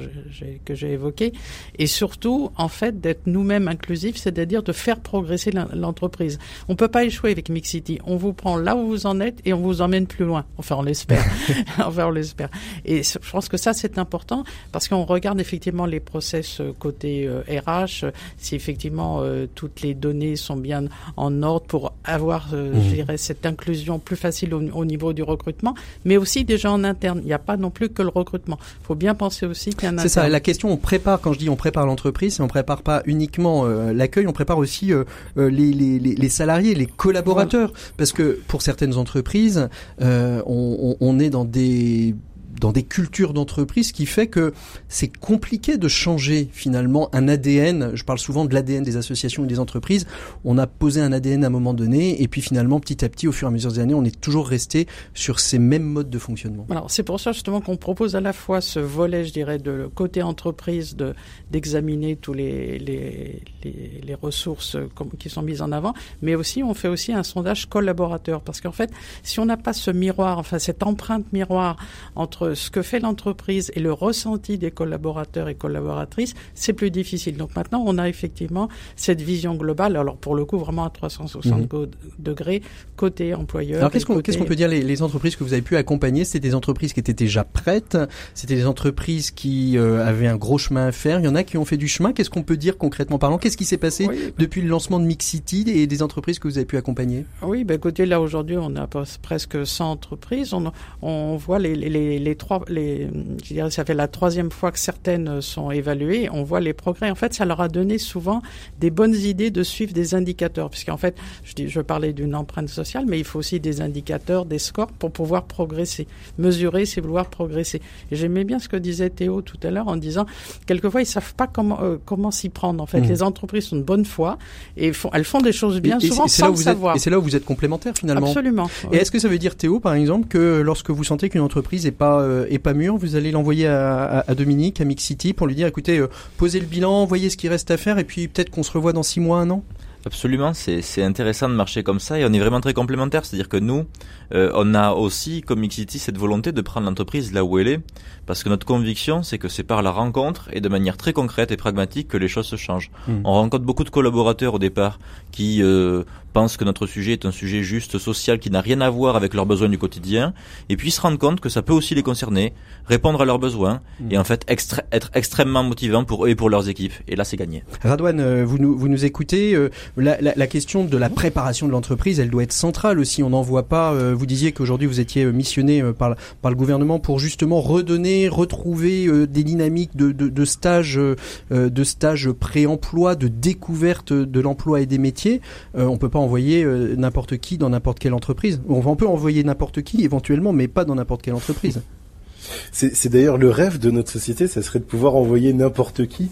que j'ai évoqués, et surtout, en fait, d'être nous-mêmes inclusifs, c'est-à-dire de faire progresser l'entreprise. On peut pas échouer avec Mixity. On vous prend là où vous en êtes et on vous emmène plus loin. Enfin, on l'espère. <laughs> <laughs> enfin, on l'espère. Et je pense que ça, c'est important parce qu'on regarde effectivement les process euh, côté euh, RH, si effectivement euh, toutes les données sont bien en ordre pour avoir, euh, mmh. je dirais, cette inclusion plus facile au, au, niveau du recrutement, mais aussi déjà en interne. Il n'y a pas non plus que le recrutement. Il faut bien penser aussi qu'il y a un C'est ça, la question, on prépare, quand je dis on prépare l'entreprise, on prépare pas uniquement euh, l'accueil, on prépare aussi euh, euh les, les, les, salariés, les collaborateurs. Parce que pour certaines entreprises, euh, on, on, est dans des dans des cultures d'entreprise qui fait que c'est compliqué de changer finalement un ADN. Je parle souvent de l'ADN des associations et des entreprises. On a posé un ADN à un moment donné et puis finalement petit à petit au fur et à mesure des années on est toujours resté sur ces mêmes modes de fonctionnement. Alors c'est pour ça justement qu'on propose à la fois ce volet je dirais de côté entreprise de d'examiner tous les les, les, les ressources qui sont mises en avant mais aussi on fait aussi un sondage collaborateur parce qu'en fait si on n'a pas ce miroir enfin cette empreinte miroir entre ce que fait l'entreprise et le ressenti des collaborateurs et collaboratrices, c'est plus difficile. Donc maintenant, on a effectivement cette vision globale. Alors pour le coup, vraiment à 360 mhm. degrés côté employeur. Alors qu'est-ce qu'on peut dire les, les, entreprises que vous avez pu accompagner? C'était des entreprises qui étaient déjà prêtes. C'était des entreprises qui euh, avaient un gros chemin à faire. Il y en a qui ont fait du chemin. Qu'est-ce qu'on peut dire concrètement parlant? Qu'est-ce qui s'est passé depuis le lancement de Mix City et des entreprises que vous avez pu accompagner? Oui, ben côté là aujourd'hui, on a presque 100 entreprises. On, on voit les, les, les, trois, les, je dirais, ça fait la troisième fois que certaines sont évaluées. On voit les progrès. En fait, ça leur a donné souvent des bonnes idées de suivre des indicateurs, puisqu'en fait, je, dis, je parlais d'une empreinte sociale, mais il faut aussi des indicateurs, des scores pour pouvoir progresser. Mesurer, c'est vouloir progresser. Et j'aimais bien ce que disait Théo tout à l'heure en disant, quelquefois, ils savent pas comment euh, comment s'y prendre. En fait, mmh. les entreprises sont de bonne foi et font, elles font des choses bien souvent sans le savoir. et c'est là où vous êtes complémentaires finalement. Absolument. Et est-ce que ça veut dire Théo, par exemple, que lorsque vous sentez qu'une entreprise est pas euh, est pas mûre, vous allez l'envoyer à, Dominique, à Mix City, pour lui dire écoutez, euh, posez le bilan, voyez ce qui reste à faire, et puis peut-être qu'on se revoit dans six mois, un an. Absolument, c'est intéressant de marcher comme ça et on est vraiment très complémentaires. C'est-à-dire que nous, euh, on a aussi, comme Mixity, cette volonté de prendre l'entreprise là où elle est, parce que notre conviction, c'est que c'est par la rencontre et de manière très concrète et pragmatique que les choses se changent. Hmm. On rencontre beaucoup de collaborateurs au départ qui euh, pensent que notre sujet est un sujet juste social qui n'a rien à voir avec leurs besoins du quotidien, et puis se rendent compte que ça peut aussi les concerner, répondre à leurs besoins, hmm. et en fait être extrêmement motivant pour eux et pour leurs équipes. Et là, c'est gagné. Radouane, euh, vous nous, vous nous écoutez. La, la, la, question de la préparation de l'entreprise, elle doit être centrale aussi. On n'en voit pas vous disiez qu'aujourd'hui vous étiez euh, missionné euh, par, le gouvernement pour justement redonner, retrouver euh, des dynamiques de, stages, de stages pré-emploi, de découverte de l'emploi et des métiers. on peut pas envoyer n'importe qui dans n'importe quelle entreprise. On peut envoyer n'importe qui éventuellement, mais pas dans n'importe quelle entreprise. C'est d'ailleurs le rêve de notre société, ça serait de pouvoir envoyer n'importe qui,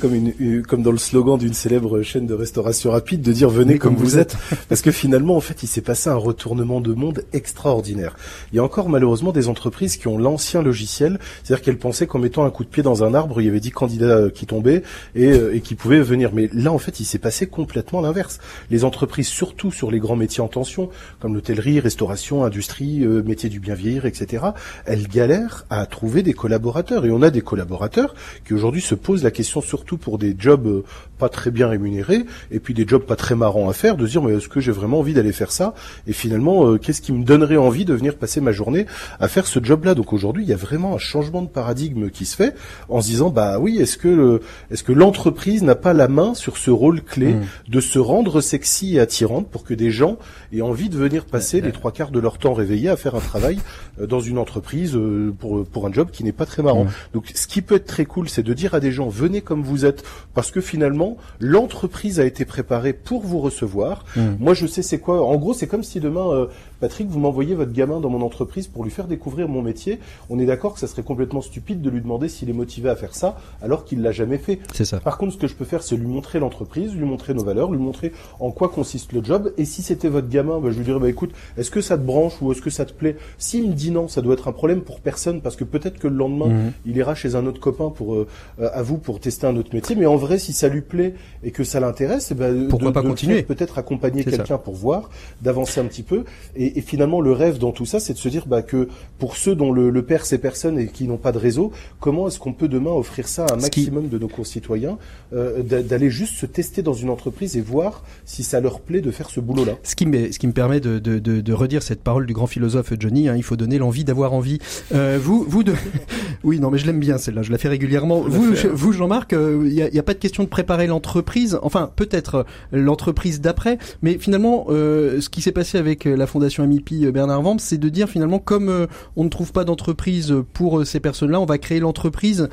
comme, une, comme dans le slogan d'une célèbre chaîne de restauration rapide, de dire venez comme, vous êtes. Parce que finalement, en fait, il s'est passé un retournement de monde extraordinaire. Il y a encore malheureusement des entreprises qui ont l'ancien logiciel, c'est-à-dire qu'elles pensaient qu'en mettant un coup de pied dans un arbre, il y avait dix candidats euh, qui tombaient et, euh, et qui pouvaient venir. Mais là, en fait, il s'est passé complètement l'inverse. Les entreprises, surtout sur les grands métiers en tension, comme l'hôtellerie, restauration, industrie, euh, métier du bien vieillir, etc., elles galèrent à trouver des collaborateurs. Et on a des collaborateurs qui aujourd'hui se posent la question surtout pour des jobs euh, pas très bien rémunérés et puis des jobs pas très marrants à faire, de dire mais est-ce que j'ai vraiment envie d'aller faire ça? Et finalement, euh, qu'est-ce qui me donnerait envie de venir passer ma journée à faire ce job-là? Donc aujourd'hui, il y a vraiment un changement de paradigme qui se fait en se disant bah oui, est-ce que est-ce que l'entreprise n'a pas la main sur ce rôle clé mmh. de se rendre sexy et attirante pour que des gens aient envie de venir passer les trois quarts de leur temps réveillés à faire un travail euh, dans une entreprise pour, pour un job qui n'est pas très marrant. Donc ce qui peut être très cool, c'est de dire à des gens venez comme vous êtes, parce que finalement l'entreprise a été préparée pour vous recevoir. Moi je sais c'est quoi. En gros c'est comme si demain euh, Patrick vous m'envoyez votre gamin dans mon entreprise pour lui faire découvrir mon métier. On est d'accord que ça serait complètement stupide de lui demander s'il est motivé à faire ça alors qu'il l'a jamais fait. C'est ça. Par contre ce que je peux faire c'est lui montrer l'entreprise, lui montrer nos valeurs, lui montrer en quoi consiste le job. Et si c'était votre gamin, bah, je lui dirais bah écoute est-ce que ça te branche ou est-ce que ça te plaît? S'il me dit non, ça doit être un problème pour personne parce que peut-être que le lendemain, mhm. il ira chez un autre copain pour euh, à vous pour tester un autre métier. Mais en vrai, si ça lui plaît et que ça l'intéresse, eh ben, pourquoi pas continuer? Peut-être accompagner quelqu'un pour voir, d'avancer un petit peu. Et, et, finalement, le rêve dans tout ça, c'est de se dire bah, que pour ceux dont le, le père ces personnes et qui n'ont pas de réseau, comment est-ce qu'on peut demain offrir ça à un maximum de nos concitoyens, euh, d'aller juste se tester dans une entreprise et voir si ça leur plaît de faire ce boulot-là? Ce qui me ce qui me permet de, de, de, de redire cette parole du grand philosophe Johnny, hein, il faut donner l'envie d'avoir envie. Euh, vous vous de <laughs> oui, non, mais je l'aime bien celle-là. Je la fais régulièrement. Vous, vous, Jean-Marc, il euh, n'y a, a, pas de question de préparer l'entreprise. Enfin, peut-être euh, l'entreprise d'après, mais finalement, euh, ce qui s'est passé avec la fondation Amipi Bernard Vamp, c'est de dire finalement, comme on ne trouve pas d'entreprise pour ces personnes-là, on va créer l'entreprise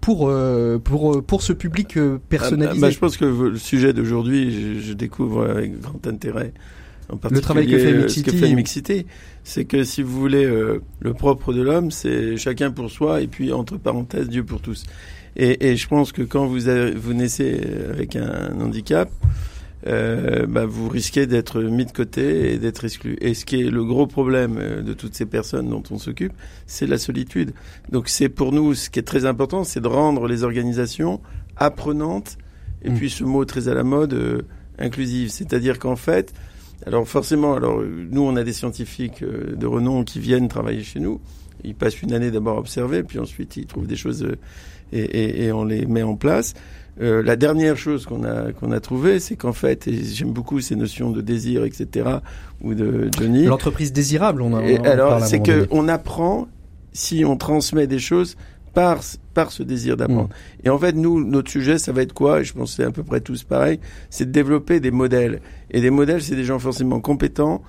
pour pour pour ce public personnalisé. Ah, bah, je pense que le sujet d'aujourd'hui, je, je découvre avec grand intérêt en le travail que fait particulier, euh, Mixity. ce que fait Mixity, c'est que si vous voulez, euh, le propre de l'homme, c'est chacun pour soi et puis entre parenthèses Dieu pour tous. Et, et je pense que quand vous avez, vous naissez avec un handicap, euh, bah, vous risquez d'être mis de côté et d'être exclu. Et ce qui est le gros problème euh, de toutes ces personnes dont on s'occupe, c'est la solitude. Donc c'est pour nous ce qui est très important, c'est de rendre les organisations apprenantes et Mm. puis ce mot très à la mode euh, inclusive. C'est-à-dire qu'en fait, alors forcément, alors nous on a des scientifiques euh, de renom qui viennent travailler chez nous. Ils passent une année d'abord à observer, puis ensuite ils trouvent des choses euh, et, et, et on les met en place. Euh, la dernière chose qu'on a qu'on a trouvé, c'est qu'en fait, et j'aime beaucoup ces notions de désir, etc., ou de Johnny. L'entreprise désirable, on, a, on Et alors, c'est que on apprend si on transmet des choses par par ce désir d'apprendre. Mm. Et en fait, nous, notre sujet, ça va être quoi? Et je pense que c'est à peu près tous pareil. C'est de développer des modèles. Et des modèles, c'est des gens forcément compétents.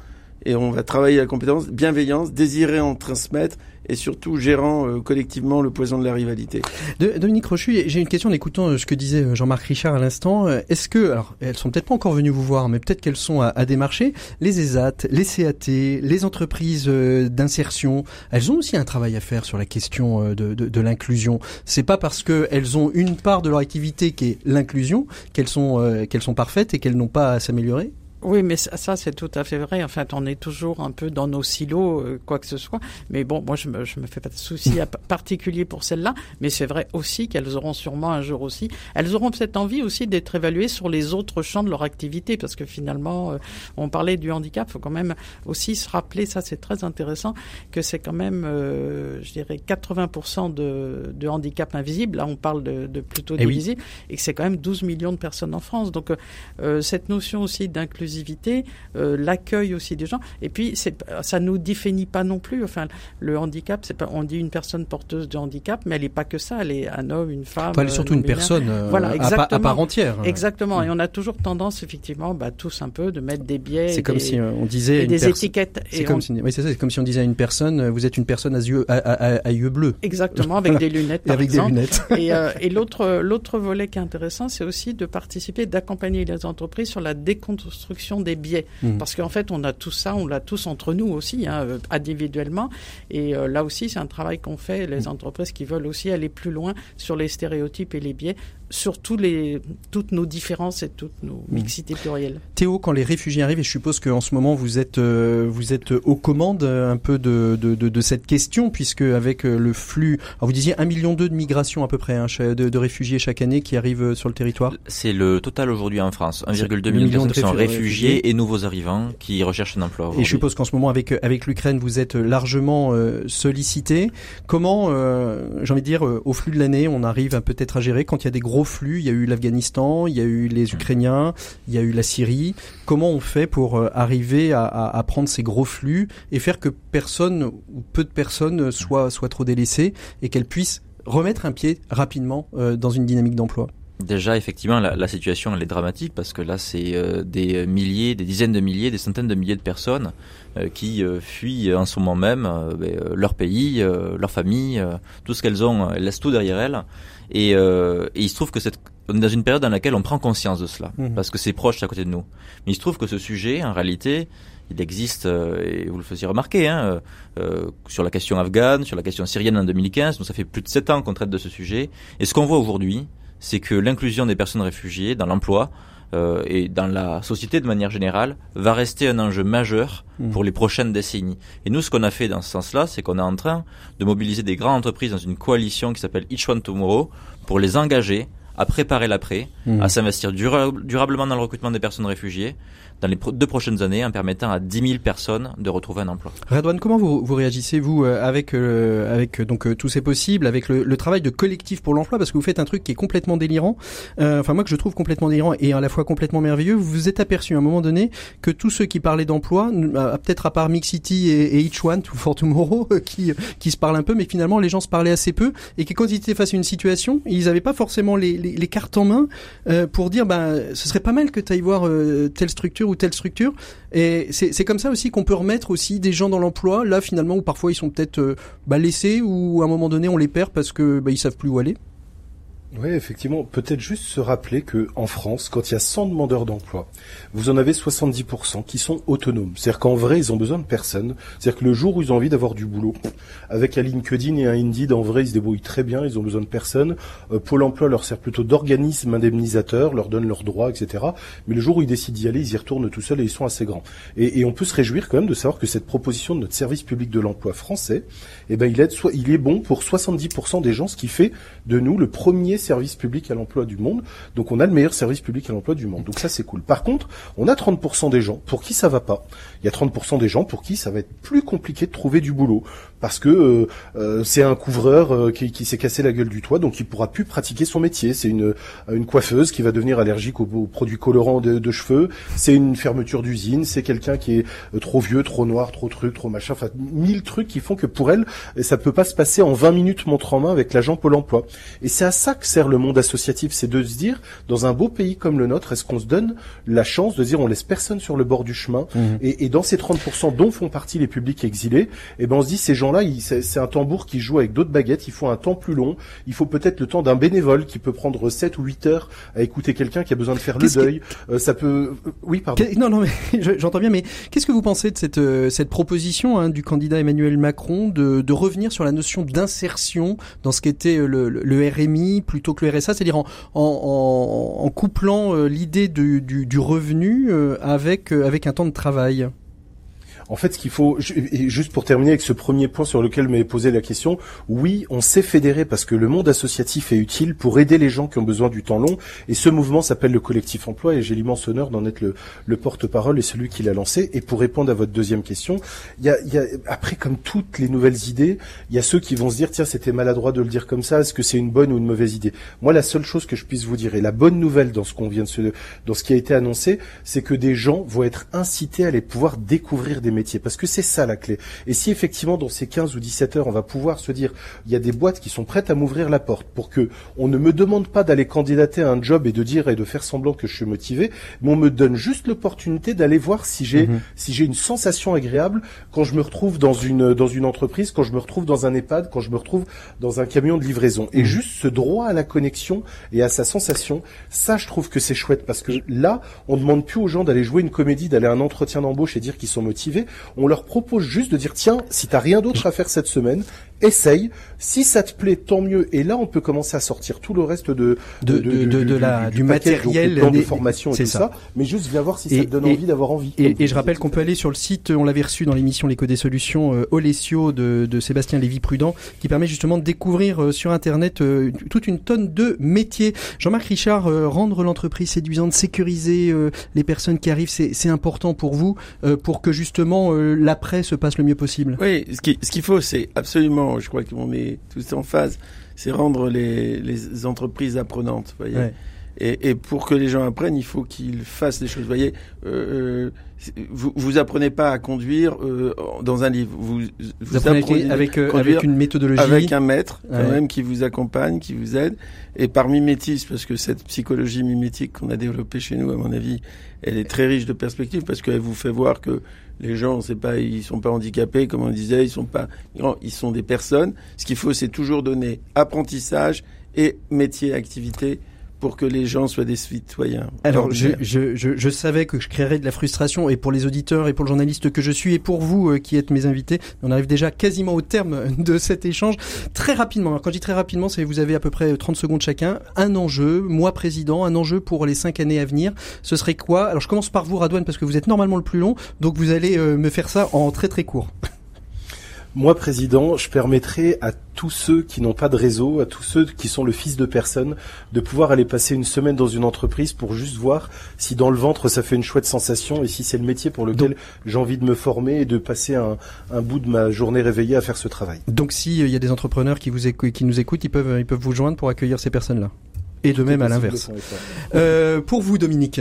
Et on va travailler la compétence, bienveillance, désirer en transmettre, et surtout gérant euh, collectivement le poison de la rivalité. Dominique Rochu, j'ai une question en écoutant euh, ce que disait euh, Jean-Marc Richard à l'instant. Est-ce que, alors, elles sont peut-être pas encore venues vous voir, mais peut-être qu'elles sont à, démarcher, les ESAT, les CAT, les entreprises d'insertion, elles ont aussi un travail à faire sur la question de, de, l'inclusion. C'est pas parce qu'elles ont une part de leur activité qui est l'inclusion qu'elles sont, qu'elles sont parfaites et qu'elles n'ont pas à s'améliorer? Oui, mais ça, ça, c'est tout à fait vrai. En fait, on est toujours un peu dans nos silos, euh, quoi que ce soit. Mais bon, moi, je me, je me fais pas de soucis à- particuliers pour celle-là. Mais c'est vrai aussi qu'elles auront sûrement un jour aussi. Elles auront peut-être envie aussi d'être évaluées sur les autres champs de leur activité, parce que finalement, euh, on parlait du handicap. Faut quand même aussi se rappeler, ça, c'est très intéressant, que c'est quand même, euh, je dirais, 80% de, de handicap invisible. Là, on parle de, de plutôt Eh des oui. visibles, et que c'est quand même 12 millions de personnes en France. Donc, euh, cette notion aussi d'inclusivité, euh, l'accueil aussi des gens. Et puis, ça nous définit pas non plus. Enfin, le handicap, c'est pas, on dit une personne porteuse de handicap, mais elle est pas que ça. Elle est un homme, une femme. Enfin, elle est euh, surtout une non-binaire. personne euh, Voilà, à, à exactement. part entière. Exactement. Mm. Et on a toujours tendance, effectivement, bah, tous un peu, de mettre des biais. C'est et comme des, si euh, on disait une des étiquettes. C'est comme, on- si, oui, c'est ça, c'est comme si on disait à une personne, euh, vous êtes une personne à yeux, à, à- à yeux bleus. Exactement, avec des <laughs> lunettes, par avec exemple. des lunettes. <laughs> Et, euh, et l'autre l'autre volet qui est intéressant, c'est aussi de participer, d'accompagner les entreprises sur la déconstruction des biais, Mhm. parce qu'en fait, on a tout ça, on l'a tous entre nous aussi, hein, euh, individuellement. Et euh, là aussi, c'est un travail qu'on fait les entreprises qui veulent aussi aller plus loin sur les stéréotypes et les biais, sur tous les toutes nos différences et toutes nos mixités plurielles. Théo, quand les réfugiés arrivent, et je suppose qu'en ce moment vous êtes euh, vous êtes aux commandes euh, un peu de, de, de, de cette question, puisque avec euh, le flux, alors vous disiez un million deux de migration à peu près hein, de, de réfugiés chaque année qui arrivent sur le territoire. C'est le total aujourd'hui en France. 1,2 C'est million de personnes sont réfugiés. et nouveaux arrivants qui recherchent un emploi. Et je suppose qu'en ce moment, avec avec l'Ukraine, vous êtes largement euh, sollicité. Comment, euh, j'ai envie de dire, euh, au flux de l'année, on arrive à peut-être à gérer quand il y a des gros flux. Il y a eu l'Afghanistan, il y a eu les Ukrainiens, il y a eu la Syrie. Comment on fait pour euh, arriver à, à, à prendre ces gros flux et faire que personne ou peu de personnes soient soient trop délaissées et qu'elles puissent remettre un pied rapidement euh, dans une dynamique d'emploi? Déjà, effectivement, la, la situation elle est dramatique parce que là, c'est euh, des milliers, des dizaines de milliers, des centaines de milliers de personnes euh, qui euh, fuient en ce moment même ben, leur pays, leur famille, tout ce qu'elles ont, elles laissent tout derrière elles. Et, euh, et il se trouve que cette, on est dans une période dans laquelle on prend conscience de cela Mhm. parce que c'est proche à côté de nous. Mais il se trouve que ce sujet, en réalité, il existe, euh, et vous le faisiez remarquer, hein, euh, sur la question afghane, sur la question syrienne en 2015. Donc ça fait plus de sept ans qu'on traite de ce sujet. Et ce qu'on voit aujourd'hui, c'est que l'inclusion des personnes réfugiées dans l'emploi euh, et dans la société de manière générale va rester un enjeu majeur Mhm. pour les prochaines décennies. Et nous, ce qu'on a fait dans ce sens-là, c'est qu'on est en train de mobiliser des grandes entreprises dans une coalition qui s'appelle Each One Tomorrow pour les engager à préparer l'après, Mhm. à s'investir dura- durablement dans le recrutement des personnes réfugiées dans les deux prochaines années en permettant à 10 000 personnes de retrouver un emploi. Redouane, comment vous, vous réagissez vous euh, avec euh, avec euh, donc tous ces possibles, avec le, travail de collectif pour l'emploi, parce que vous faites un truc qui est complètement délirant. Enfin moi que je trouve complètement délirant et à la fois complètement merveilleux. Vous vous êtes aperçu à un moment donné que tous ceux qui parlaient d'emploi, peut-être à part Mixity et, et Each One to for Tomorrow, <laughs> qui qui se parlent un peu, mais finalement les gens se parlaient assez peu et que quand ils étaient face à une situation, ils n'avaient pas forcément les, cartes en main pour dire ben ce serait pas mal que tu ailles voir telle structure ou telle structure. Et c'est comme ça aussi qu'on peut remettre aussi des gens dans l'emploi, là finalement où parfois ils sont peut-être euh, bah, laissés ou à un moment donné on les perd parce que bah, ils savent plus où aller. Oui, effectivement. Peut-être juste se rappeler que en France, quand il y a 100 demandeurs d'emploi, vous en avez 70% qui sont autonomes. C'est-à-dire qu'en vrai, ils ont besoin de personne. C'est-à-dire que le jour où ils ont envie d'avoir du boulot, avec un LinkedIn et un Indeed, en vrai, ils se débrouillent très bien. Ils ont besoin de personne. Euh, Pôle Emploi leur sert plutôt d'organisme indemnisateur, leur donne leurs droits, etc. Mais le jour où ils décident d'y aller, ils y retournent tout seuls et ils sont assez grands. Et, on peut se réjouir quand même de savoir que cette proposition de notre service public de l'emploi français, eh ben, il est, il est bon pour 70% des gens, ce qui fait de nous le premier service public à l'emploi du monde. Donc on a le meilleur service public à l'emploi du monde. Donc ça c'est cool. Par contre, on a 30% des gens pour qui ça va pas. Il y a 30% des gens pour qui ça va être plus compliqué de trouver du boulot parce que euh, euh, c'est un couvreur euh, qui, qui s'est cassé la gueule du toit, donc il pourra plus pratiquer son métier. C'est une, une coiffeuse qui va devenir allergique aux, produits colorants de, de cheveux. C'est une fermeture d'usine. C'est quelqu'un qui est euh, trop vieux, trop noir, trop truc, trop machin. Enfin, mille trucs qui font que pour elle, ça peut pas se passer en 20 minutes montre en main avec l'agent Pôle Emploi. Et c'est à ça que sert le monde associatif, c'est de se dire, dans un beau pays comme le nôtre, est-ce qu'on se donne la chance de dire on laisse personne sur le bord du chemin Mmh. et, et dans ces 30% dont font partie les publics exilés, eh ben on se dit ces gens-là, c'est un tambour qui joue avec d'autres baguettes, il faut un temps plus long, il faut peut-être le temps d'un bénévole qui peut prendre 7 ou 8 heures à écouter quelqu'un qui a besoin de faire le Qu'est-ce que- deuil. Euh, ça peut... euh, Oui, pardon. Non, non, mais <laughs> je- j'entends bien, mais qu'est-ce que vous pensez de cette, euh, cette proposition hein, du candidat Emmanuel Macron de, de revenir sur la notion d'insertion dans ce qu'était euh, le, le, le RMI plutôt que le c'est-à-dire en, en, en, en couplant euh, l'idée du, du, du revenu euh, avec, euh, avec un temps de travail En fait, ce qu'il faut, et juste pour terminer avec ce premier point sur lequel m'est posé la question, oui, on s'est fédéré parce que le monde associatif est utile pour aider les gens qui ont besoin du temps long, et ce mouvement s'appelle le collectif emploi, et j'ai l'immense honneur d'en être le, le porte-parole et celui qui l'a lancé. Et pour répondre à votre deuxième question, il y a, y a, après, comme toutes les nouvelles idées, il y a ceux qui vont se dire, tiens, c'était maladroit de le dire comme ça, est-ce que c'est une bonne ou une mauvaise idée? Moi, la seule chose que je puisse vous dire, et la bonne nouvelle dans ce qu'on vient de se, dans ce qui a été annoncé, c'est que des gens vont être incités à aller pouvoir découvrir des métiers, parce que c'est ça la clé. Et si effectivement dans ces 15 ou 17 heures, on va pouvoir se dire, il y a des boîtes qui sont prêtes à m'ouvrir la porte pour que on ne me demande pas d'aller candidater à un job et de dire et de faire semblant que je suis motivé, mais on me donne juste l'opportunité d'aller voir si j'ai Mhm. si j'ai une sensation agréable quand je me retrouve dans une dans une entreprise, quand je me retrouve dans un EHPAD, quand je me retrouve dans un camion de livraison. Et juste ce droit à la connexion et à sa sensation, ça je trouve que c'est chouette parce que là, on demande plus aux gens d'aller jouer une comédie, d'aller à un entretien d'embauche et dire qu'ils sont motivés. On leur propose juste de dire tiens, si t'as rien d'autre à faire cette semaine, essaye. Si ça te plaît, tant mieux. Et là, on peut commencer à sortir tout le reste de De- de- de- de la- du donc matériel, plan de des- formation et c'est tout ça. ça. Mais juste viens voir si ça te donne et- envie d'avoir envie. Et, et je rappelle qu'on peut aller sur le site, on l'avait reçu dans l'émission L'écho des solutions euh, Olesio de, de Sébastien Lévy-Prudent, qui permet justement de découvrir euh, sur Internet euh, toute une tonne de métiers. Jean-Marc Richard, euh, rendre l'entreprise séduisante, sécuriser euh, les personnes qui arrivent, c'est c'est important pour vous, euh, pour que justement euh, l'après se passe le mieux possible. Oui, ce qui- ce qu'il faut, c'est absolument, je crois qu'on est tous en phase, c'est rendre les, les entreprises apprenantes. Voyez. Ouais. Et, et pour que les gens apprennent, il faut qu'ils fassent des choses. Vous voyez, euh, c'est- vous, vous apprenez pas à conduire euh, dans un livre. Vous, Vous apprenez avec, avec, euh, conduire avec une méthodologie. avec un maître quand Ouais. même qui vous accompagne, qui vous aide. Et par mimétisme, parce que cette psychologie mimétique qu'on a développée chez nous, à mon avis, elle est très riche de perspectives parce qu'elle vous fait voir que les gens, c'est pas, ils sont pas handicapés, comme on disait, ils sont pas, ils sont des personnes. Ce qu'il faut, c'est toujours donner apprentissage et métier, activité pour que les gens soient des citoyens. Alors, je, je, je, je savais que je créerais de la frustration et pour les auditeurs et pour le journaliste que je suis et pour vous euh, qui êtes mes invités. On arrive déjà quasiment au terme <laughs> de cet échange. Très rapidement, alors quand je dis très rapidement, c'est vous avez à peu près 30 secondes chacun. Un enjeu, moi président, un enjeu pour les cinq années à venir. Ce serait quoi? Alors je commence par vous, Radouane, parce que vous êtes normalement le plus long, donc vous allez euh, me faire ça en très très court. <laughs> Moi, président, je permettrai à tous ceux qui n'ont pas de réseau, à tous ceux qui sont le fils de personne, de pouvoir aller passer une semaine dans une entreprise pour juste voir si dans le ventre ça fait une chouette sensation et si c'est le métier pour lequel j'ai envie de me former et de passer un, un bout de ma journée réveillée à faire ce travail. Donc s'il y a des entrepreneurs qui, vous écou- qui nous écoutent, ils peuvent, ils peuvent vous joindre pour accueillir ces personnes-là. Et de même à l'inverse. Euh, pour vous, Dominique.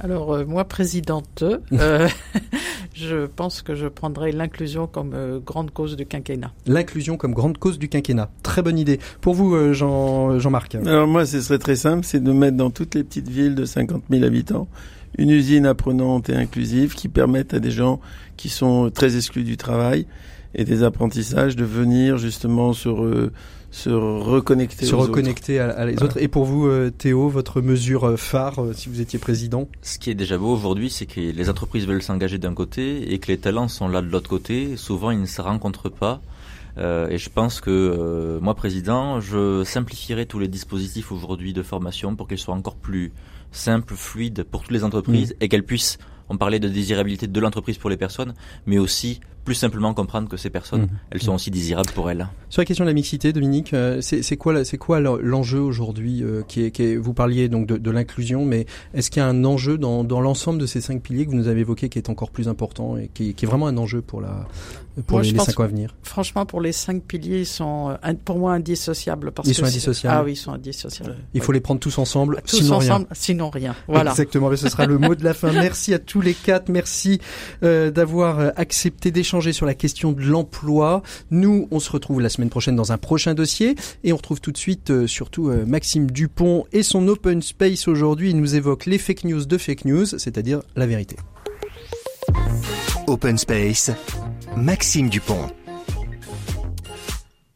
Alors euh, moi, présidente, euh, <laughs> <laughs> je pense que je prendrai l'inclusion comme euh, grande cause du quinquennat. L'inclusion comme grande cause du quinquennat. Très bonne idée. Pour vous, euh, Jean, Jean-Marc. Alors moi, ce serait très simple, c'est de mettre dans toutes les petites villes de 50 000 habitants une usine apprenante et inclusive qui permette à des gens qui sont très exclus du travail et des apprentissages de venir justement sur euh, se reconnecter. Se reconnecter à, les autres. Et pour vous, euh, Théo, votre mesure euh, phare, euh, si vous étiez président? Ce qui est déjà beau aujourd'hui, c'est que les entreprises veulent s'engager d'un côté et que les talents sont là de l'autre côté. Souvent, ils ne se rencontrent pas. Euh, et je pense que moi, président, je simplifierai tous les dispositifs aujourd'hui de formation pour qu'ils soient encore plus simples, fluides pour toutes les entreprises mmh. et qu'elles puissent on parlait de désirabilité de l'entreprise pour les personnes, mais aussi plus simplement comprendre que ces personnes, mmh. elles sont aussi désirables pour elles. Sur la question de la mixité, Dominique, euh, c'est quoi, c'est quoi l'enjeu aujourd'hui euh, qui, est, qui Vous parliez donc de, l'inclusion, mais est-ce qu'il y a un enjeu dans, l'ensemble de ces cinq piliers que vous nous avez évoqués qui est encore plus important et qui, est vraiment un enjeu pour la pour les, cinq ans à venir? Franchement, pour les cinq piliers, ils sont euh, pour moi indissociables. Parce ils sont indissociables. Ah oui, ils sont indissociables. Il faut les prendre tous ensemble, tous sinon ensemble, rien. sinon rien. Voilà. Exactement. Mais ce sera le mot de la fin. Merci à tous les quatre. Merci d'avoir accepté d'échanger sur la question de l'emploi. Nous, on se retrouve la semaine prochaine dans un prochain dossier et on retrouve tout de suite euh, surtout euh, Maxime Dupont et son open space aujourd'hui. Il nous évoque les fake news de fake news, c'est-à-dire la vérité. Open Space, Maxime Dupont.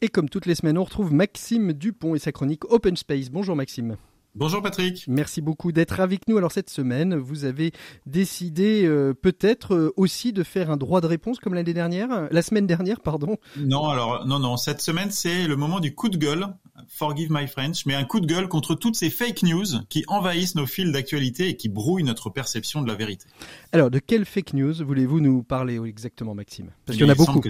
Et comme toutes les semaines, on retrouve Maxime Dupont et sa chronique Open Space. Bonjour Maxime. Bonjour Patrick. Merci beaucoup d'être avec nous. Alors cette semaine, vous avez décidé euh, peut-être euh, aussi de faire un droit de réponse comme l'année dernière, la semaine dernière, pardon. Non, alors non, non. Cette semaine, c'est le moment du coup de gueule. Forgive my French, mais un coup de gueule contre toutes ces fake news qui envahissent nos fils d'actualité et qui brouillent notre perception de la vérité. Alors, de quelles fake news voulez-vous nous parler exactement, Maxime? Parce qu'il y en a beaucoup.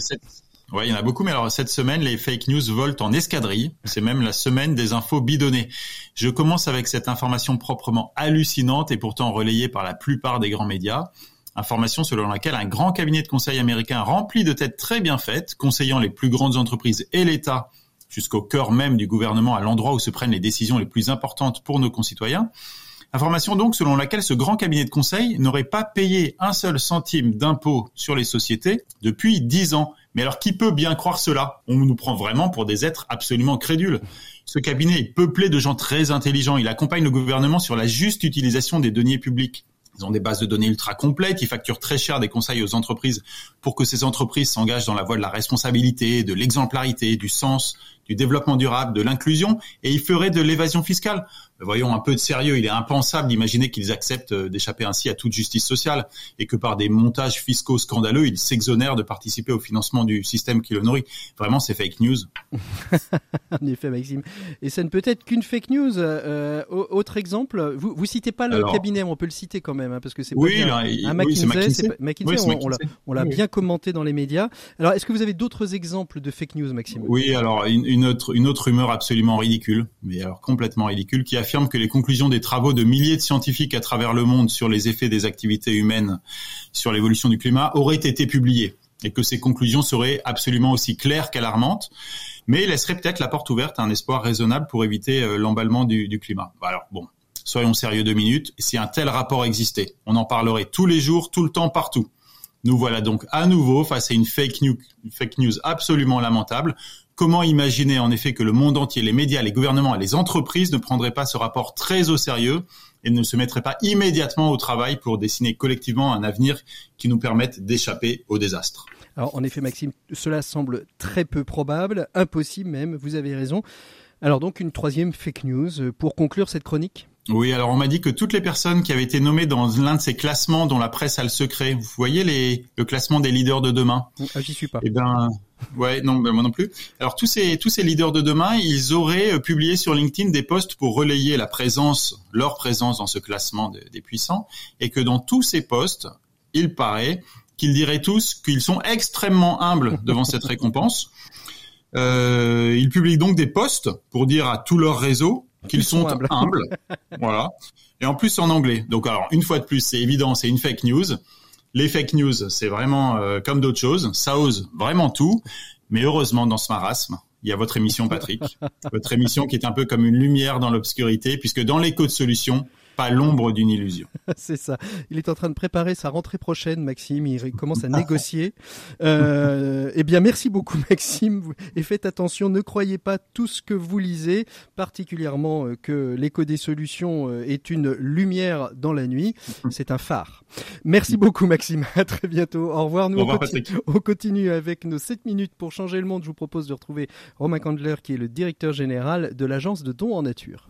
Ouais, il y en a beaucoup, mais alors cette semaine, les fake news volent en escadrille. C'est même la semaine des infos bidonnées. Je commence avec cette information proprement hallucinante et pourtant relayée par la plupart des grands médias. Information selon laquelle un grand cabinet de conseil américain rempli de têtes très bien faites, conseillant les plus grandes entreprises et l'État jusqu'au cœur même du gouvernement, à l'endroit où se prennent les décisions les plus importantes pour nos concitoyens. Information donc selon laquelle ce grand cabinet de conseil n'aurait pas payé un seul centime d'impôt sur les sociétés depuis dix ans mais alors qui peut bien croire cela? On nous prend vraiment pour des êtres absolument crédules. Ce cabinet est peuplé de gens très intelligents. Il accompagne le gouvernement sur la juste utilisation des deniers publics. Ils ont des bases de données ultra complètes, ils facturent très cher des conseils aux entreprises pour que ces entreprises s'engagent dans la voie de la responsabilité, de l'exemplarité, du sens, du développement durable, de l'inclusion, et ils feraient de l'évasion fiscale voyons un peu de sérieux. Il est impensable d'imaginer qu'ils acceptent euh, d'échapper ainsi à toute justice sociale et que par des montages fiscaux scandaleux, ils s'exonèrent de participer au financement du système qui le nourrit. Vraiment, c'est fake news. <laughs> en effet, Maxime. Et ça ne peut être qu'une fake news. Euh, autre exemple, vous, vous citez pas le cabinet, on peut le citer quand même, hein, parce que c'est oui, un McKinsey. McKinsey, on, l'a bien commenté dans les médias. Alors, est-ce que vous avez d'autres exemples de fake news, Maxime? Oui, alors une, une, autre, une autre rumeur absolument ridicule, mais alors complètement ridicule, qui a affirme que les conclusions des travaux de milliers de scientifiques à travers le monde sur les effets des activités humaines sur l'évolution du climat auraient été publiées et que ces conclusions seraient absolument aussi claires qu'alarmantes, mais laisseraient peut-être la porte ouverte à un espoir raisonnable pour éviter euh, l'emballement du, climat. Alors bon, soyons sérieux deux minutes. Si un tel rapport existait, on en parlerait tous les jours, tout le temps, partout. Nous voilà donc à nouveau face à une fake news, une fake news absolument lamentable, Comment imaginer en effet que le monde entier, les médias, les gouvernements et les entreprises ne prendraient pas ce rapport très au sérieux et ne se mettraient pas immédiatement au travail pour dessiner collectivement un avenir qui nous permette d'échapper au désastre Alors en effet Maxime, cela semble très peu probable, impossible même, vous avez raison. Alors donc une troisième fake news pour conclure cette chronique? Oui, alors on m'a dit que toutes les personnes qui avaient été nommées dans l'un de ces classements dont la presse a le secret, vous voyez les, le classement des leaders de demain? Ah, J'y suis pas. Eh ben, ouais, non, ben moi non plus. Alors tous ces tous ces leaders de demain, ils auraient euh, publié sur LinkedIn des posts pour relayer la présence, leur présence dans ce classement des puissants, et que dans tous ces posts, il paraît qu'ils diraient tous qu'ils sont extrêmement humbles <laughs> devant cette récompense. Euh, ils publient donc des posts pour dire à tout leur réseau qu'ils sont humbles. <laughs> voilà. Et en plus en anglais. Donc alors, une fois de plus, c'est évident, c'est une fake news. Les fake news, c'est vraiment euh, comme d'autres choses. Ça ose vraiment tout. Mais heureusement, dans ce marasme, il y a votre émission, Patrick. <laughs> votre émission qui est un peu comme une lumière dans l'obscurité, puisque dans l'écho de solution, pas l'ombre d'une illusion. <laughs> c'est ça. Il est en train de préparer sa rentrée prochaine, Maxime. Il commence à négocier. Euh, <laughs> eh bien, merci beaucoup, Maxime. Et faites attention, ne croyez pas tout ce que vous lisez, particulièrement euh, que l'écho des solutions euh, est une lumière dans la nuit. <laughs> C'est un phare. Merci beaucoup, Maxime. À très bientôt. Au revoir. Nous, on, continue avec nos 7 minutes pour changer le monde. Je vous propose de retrouver Romain Kandler, qui est le directeur général de l'agence de dons en nature.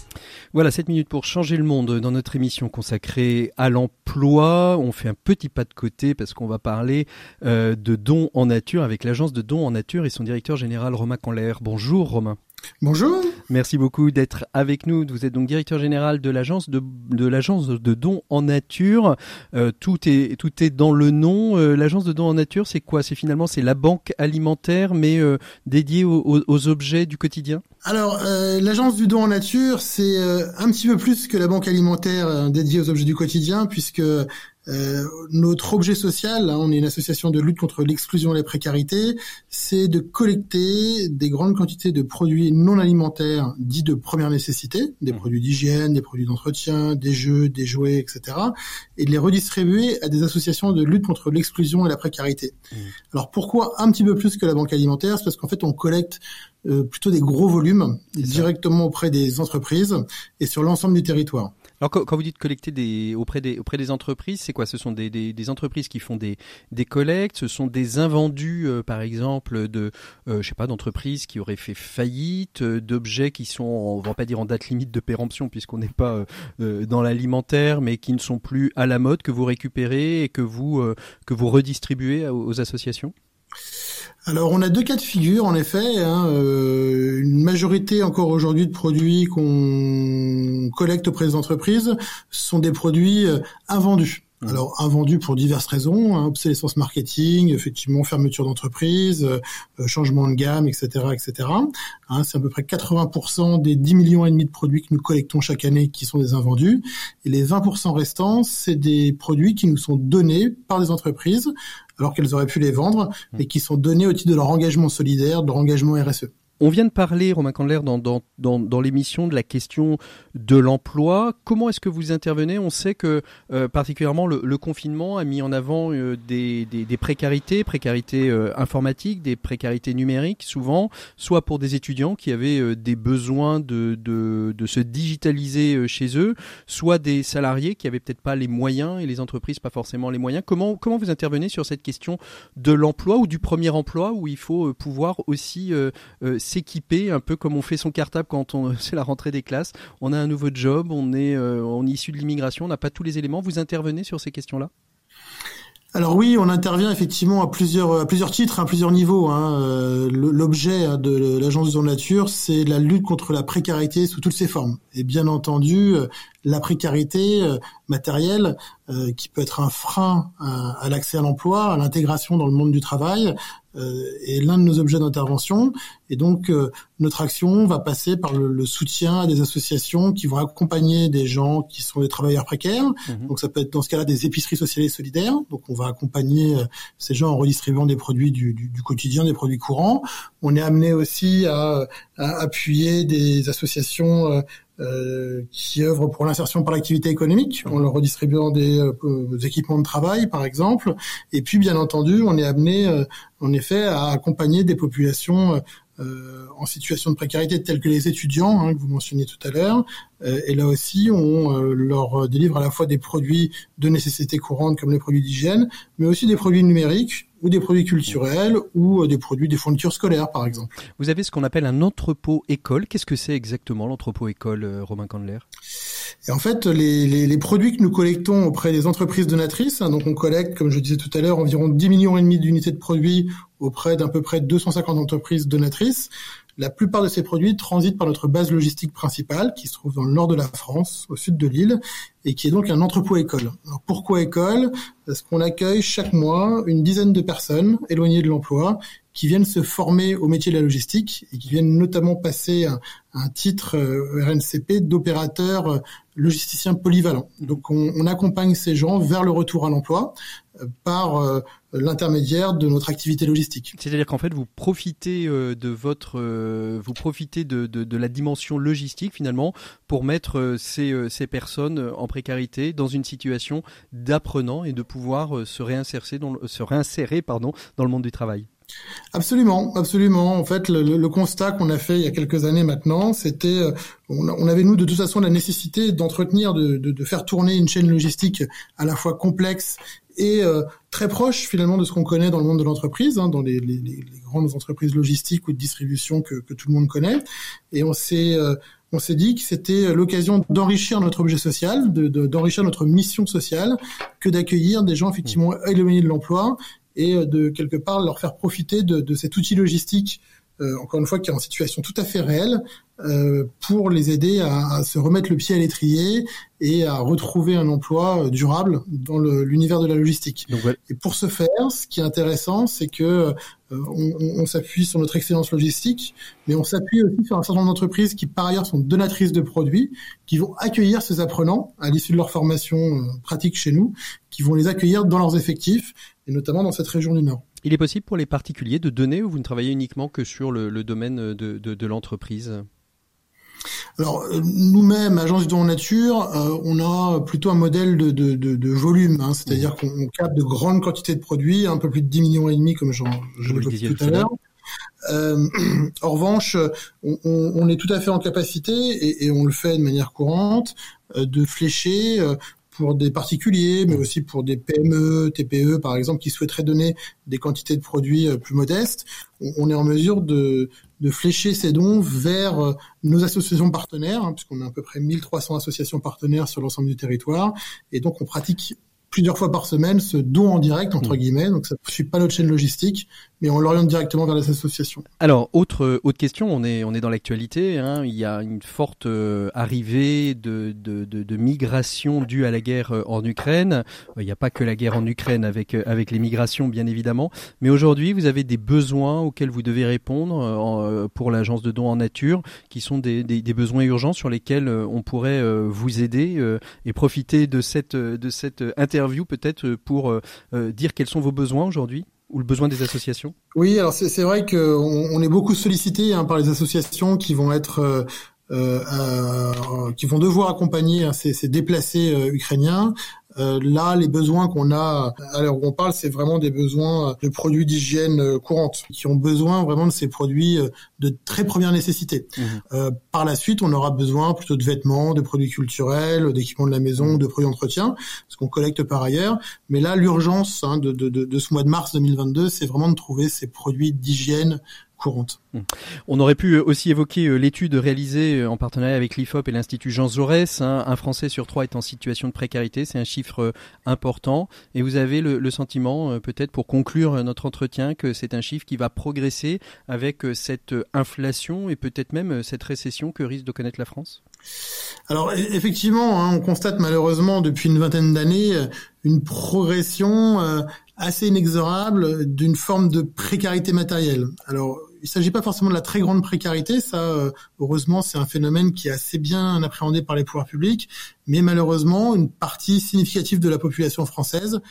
Voilà, 7 minutes pour changer le monde dans notre émission consacrée à l'emploi. On fait un petit pas de côté parce qu'on va parler euh, de dons en nature avec l'agence de dons en nature et son directeur général Romain Canler. Bonjour Romain. Bonjour. Merci beaucoup d'être avec nous. Vous êtes donc directeur général de l'agence de, de l'agence de dons en nature. Euh, tout est tout est dans le nom. Euh, l'agence de dons en nature, c'est quoi? C'est finalement c'est la banque alimentaire, mais euh, dédiée aux, aux, objets du quotidien? Alors l'agence du don en nature, c'est un petit peu plus que la banque alimentaire dédiée aux objets du quotidien, puisque euh, notre objet social, hein, on est une association de lutte contre l'exclusion et la précarité, c'est de collecter des grandes quantités de produits non alimentaires dits de première nécessité, des mmh. produits d'hygiène, des produits d'entretien, des jeux, des jouets, etc., et de les redistribuer à des associations de lutte contre l'exclusion et la précarité. Mmh. Alors pourquoi un petit peu plus que la banque alimentaire? C'est parce qu'en fait on collecte euh, plutôt des gros volumes directement auprès des entreprises et sur l'ensemble du territoire. Alors quand, vous dites collecter des, auprès, des, auprès des entreprises, c'est quoi? Ce sont des, des, des, entreprises qui font des, des collectes, ce sont des invendus, euh, par exemple, de, euh, je sais pas, d'entreprises qui auraient fait faillite, euh, d'objets qui sont, on va pas dire en date limite de péremption puisqu'on n'est pas dans l'alimentaire, mais qui ne sont plus à la mode, que vous récupérez et que vous, que vous redistribuez aux associations? Alors on a deux cas de figure en effet. Hein, euh, une majorité encore aujourd'hui de produits qu'on collecte auprès des entreprises sont des produits euh, invendus. Mmh. Alors invendus pour diverses raisons, hein, obsolescence marketing, effectivement fermeture d'entreprise, euh, changement de gamme, etc., etc. Hein, c'est à peu près 80% des 10 millions et demi de produits que nous collectons chaque année qui sont des invendus, et les 20% restants, c'est des produits qui nous sont donnés par des entreprises alors qu'elles auraient pu les vendre, et qui sont données au titre de leur engagement solidaire, de leur engagement RSE. On vient de parler, Romain Candler, dans, l'émission de la question de l'emploi. Comment est-ce que vous intervenez? On sait que euh, particulièrement le, confinement a mis en avant euh, des, précarités, précarités euh, informatiques, des précarités numériques, souvent, soit pour des étudiants qui avaient des besoins de, se digitaliser chez eux, soit des salariés qui avaient peut-être pas les moyens et les entreprises pas forcément les moyens. Comment, comment vous intervenez sur cette question de l'emploi ou du premier emploi où il faut pouvoir aussi s'équiper un peu comme on fait son cartable quand on <laughs> c'est la rentrée des classes. On a un nouveau job, on est euh, on est issu de l'immigration, on n'a pas tous les éléments. Vous intervenez sur ces questions-là? Alors oui, on intervient effectivement à plusieurs à plusieurs titres, à plusieurs niveaux. Hein. Euh, l'objet hein, de l'agence de nature, c'est la lutte contre la précarité sous toutes ses formes. Et bien entendu, euh, la précarité matérielle, qui peut être un frein à l'accès à l'emploi, à l'intégration dans le monde du travail, euh, est l'un de nos objets d'intervention. Et donc, euh, notre action va passer par le, soutien à des associations qui vont accompagner des gens qui sont des travailleurs précaires. Mhm. Donc, ça peut être dans ce cas-là des épiceries sociales et solidaires. Donc, on va accompagner euh, ces gens en redistribuant des produits du, du, du, quotidien, des produits courants. On est amené aussi à, à appuyer des associations euh, qui œuvrent pour l'insertion par l'activité économique, en leur redistribuant des, euh, équipements de travail, par exemple. Et puis, bien entendu, on est amené, euh, en effet, à accompagner des populations en situation de précarité telles que les étudiants, hein, que vous mentionniez tout à l'heure. et là aussi, on leur délivre à la fois des produits de nécessité courante comme les produits d'hygiène, mais aussi des produits numériques ou des produits culturels ou euh, des produits des fournitures scolaires par exemple. Vous avez ce qu'on appelle un entrepôt école. Qu'est-ce que c'est exactement l'entrepôt école, euh, Romain Candler et en fait, les, les, les, produits que nous collectons auprès des entreprises donatrices, hein, donc on collecte, comme je disais tout à l'heure, environ 10 millions et demi d'unités de produits auprès d'à peu près 250 entreprises donatrices. La plupart de ces produits transitent par notre base logistique principale, qui se trouve dans le nord de la France, au sud de l'île, et qui est donc un entrepôt école. Pourquoi école? Parce qu'on accueille chaque mois une dizaine de personnes éloignées de l'emploi qui viennent se former au métier de la logistique et qui viennent notamment passer un, titre RNCP d'opérateur logisticien polyvalent. Donc on, on, accompagne ces gens vers le retour à l'emploi par l'intermédiaire de notre activité logistique. C'est-à-dire qu'en fait, vous profitez euh, de votre, euh, vous profitez de, de, de, la dimension logistique finalement pour mettre euh, ces, ces personnes en précarité dans une situation d'apprenant et de pouvoir se réinsérer dans, se réinsérer pardon dans le monde du travail. Absolument, absolument. En fait, le, le constat qu'on a fait il y a quelques années maintenant, c'était, on, on, avait nous de toute façon la nécessité d'entretenir, de, de, de, faire tourner une chaîne logistique à la fois complexe et euh, très proche finalement de ce qu'on connaît dans le monde de l'entreprise, hein, dans les, les, les, grandes entreprises logistiques ou de distribution que, que tout le monde connaît. Et on s'est euh, on s'est dit que c'était l'occasion d'enrichir notre objet social, d'enrichir de, notre mission sociale, que d'accueillir des gens effectivement éloignés de l'emploi et euh, de quelque part leur faire profiter de, de cet outil logistique encore une fois, qui est en situation tout à fait réelle, euh, pour les aider à, à, se remettre le pied à l'étrier et à retrouver un emploi euh, durable dans l'univers de la logistique. Donc, ouais. Et pour ce faire, ce qui est intéressant, c'est que euh, on, on s'appuie sur notre excellence logistique, mais on s'appuie aussi sur un certain nombre d'entreprises qui, par ailleurs, sont donatrices de produits, qui vont accueillir ces apprenants à l'issue de leur formation euh, pratique chez nous, qui vont les accueillir dans leurs effectifs, et notamment dans cette région du Nord. Il est possible pour les particuliers de donner ou vous ne travaillez uniquement que sur le, le domaine de, de, de l'entreprise? Alors nous-mêmes, agence du don nature, euh, on a plutôt un modèle de, de, de, de volume, hein, c'est-à-dire qu'on capte de grandes quantités de produits, un peu plus de 10 millions et demi, comme je, l'évoquais tout à l'heure. Euh, <clears throat> en revanche, on, on, est tout à fait en capacité, et, et on le fait de manière courante, euh, de flécher euh, pour des particuliers, mais aussi pour des PME, TPE par exemple, qui souhaiteraient donner des quantités de produits euh, plus modestes, on est en mesure de, de flécher ces dons vers euh, nos associations partenaires, hein, puisqu'on a à peu près 1300 associations partenaires sur l'ensemble du territoire, et donc on pratique plusieurs fois par semaine ce don en direct entre mmh. guillemets. Donc ça ne suit pas notre chaîne logistique mais on l'oriente directement vers les associations. Alors autre autre question on est on est dans l'actualité hein, il y a une forte euh, arrivée de, de, de, de migration due à la guerre euh, en Ukraine. Il n'y a pas que la guerre en Ukraine avec euh, avec les migrations bien évidemment. Mais aujourd'hui vous avez des besoins auxquels vous devez répondre euh, pour l'agence de dons en nature qui sont des, des, des, besoins urgents sur lesquels on pourrait vous aider et profiter de cette de cette interview peut-être pour euh, dire quels sont vos besoins aujourd'hui? Ou le besoin des associations? Oui, alors c'est vrai qu'on on est beaucoup sollicité hein, par les associations qui vont être euh, euh, euh, qui vont devoir accompagner hein, ces, déplacés ukrainiens. Là, les besoins qu'on a à l'heure où on parle, c'est vraiment des besoins de produits d'hygiène courante, qui ont besoin vraiment de ces produits de très première nécessité. Mmh. par la suite, on aura besoin plutôt de vêtements, de produits culturels, d'équipements de la maison, mmh. de produits d'entretien, ce qu'on collecte par ailleurs. Mais là, l'urgence hein, de, de, de, de ce mois de mars 2022, c'est vraiment de trouver ces produits d'hygiène courante. On aurait pu euh, aussi évoquer euh, l'étude réalisée euh, en partenariat avec l'IFOP et l'Institut Jean Jaurès. Hein. Un Français sur trois est en situation de précarité, c'est un chiffre important. Et vous avez le, le sentiment, peut-être pour conclure notre entretien, que c'est un chiffre qui va progresser avec cette inflation et peut-être même cette récession que risque de connaître la France? Alors e-, effectivement, hein, on constate malheureusement depuis une vingtaine d'années une progression assez inexorable d'une forme de précarité matérielle. Alors il ne s'agit pas forcément de la très grande précarité, ça, euh, heureusement, c'est un phénomène qui est assez bien appréhendé par les pouvoirs publics, mais malheureusement, une partie significative de la population française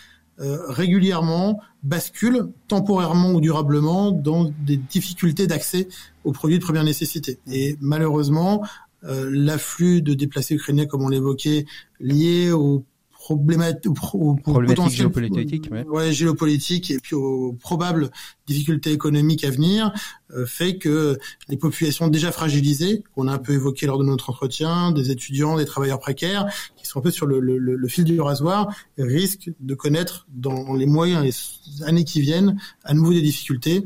euh, régulièrement bascule temporairement ou durablement dans des difficultés d'accès aux produits de première nécessité. Et malheureusement, euh, l'afflux de déplacés ukrainiens, comme on l'évoquait, lié aux problématique, au, problématique géopolitique, ouais. ouais. géopolitique et puis aux probables difficultés économiques à venir euh, fait que les populations déjà fragilisées, qu'on a un peu évoqué lors de notre entretien, des étudiants, des travailleurs précaires, qui sont un peu sur le, le, le fil du rasoir, risquent de connaître dans les mois, les années qui viennent, à nouveau des difficultés.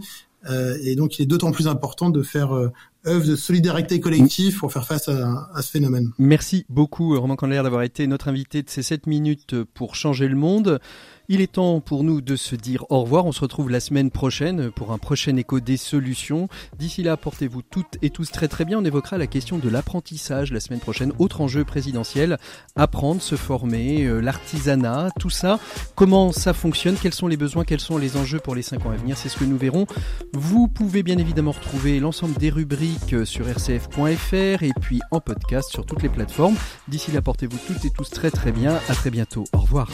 Euh, et donc, il est d'autant plus important de faire euh, œuvre de solidarité collective pour faire face à, ce phénomène. Merci beaucoup Roman Candler d'avoir été notre invité de ces 7 minutes pour changer le monde. Il est temps pour nous de se dire au revoir. On se retrouve la semaine prochaine pour un prochain écho des solutions. D'ici là, portez-vous toutes et tous très très bien. On évoquera la question de l'apprentissage la semaine prochaine. Autre enjeu présidentiel, apprendre, se former, euh, l'artisanat, tout ça. Comment ça fonctionne? Quels sont les besoins? Quels sont les enjeux pour les 5 ans à venir? C'est ce que nous verrons. Vous pouvez bien évidemment retrouver l'ensemble des rubriques euh, sur rcf.fr et puis en podcast sur toutes les plateformes. D'ici là, portez-vous toutes et tous très très bien. À très bientôt. Au revoir.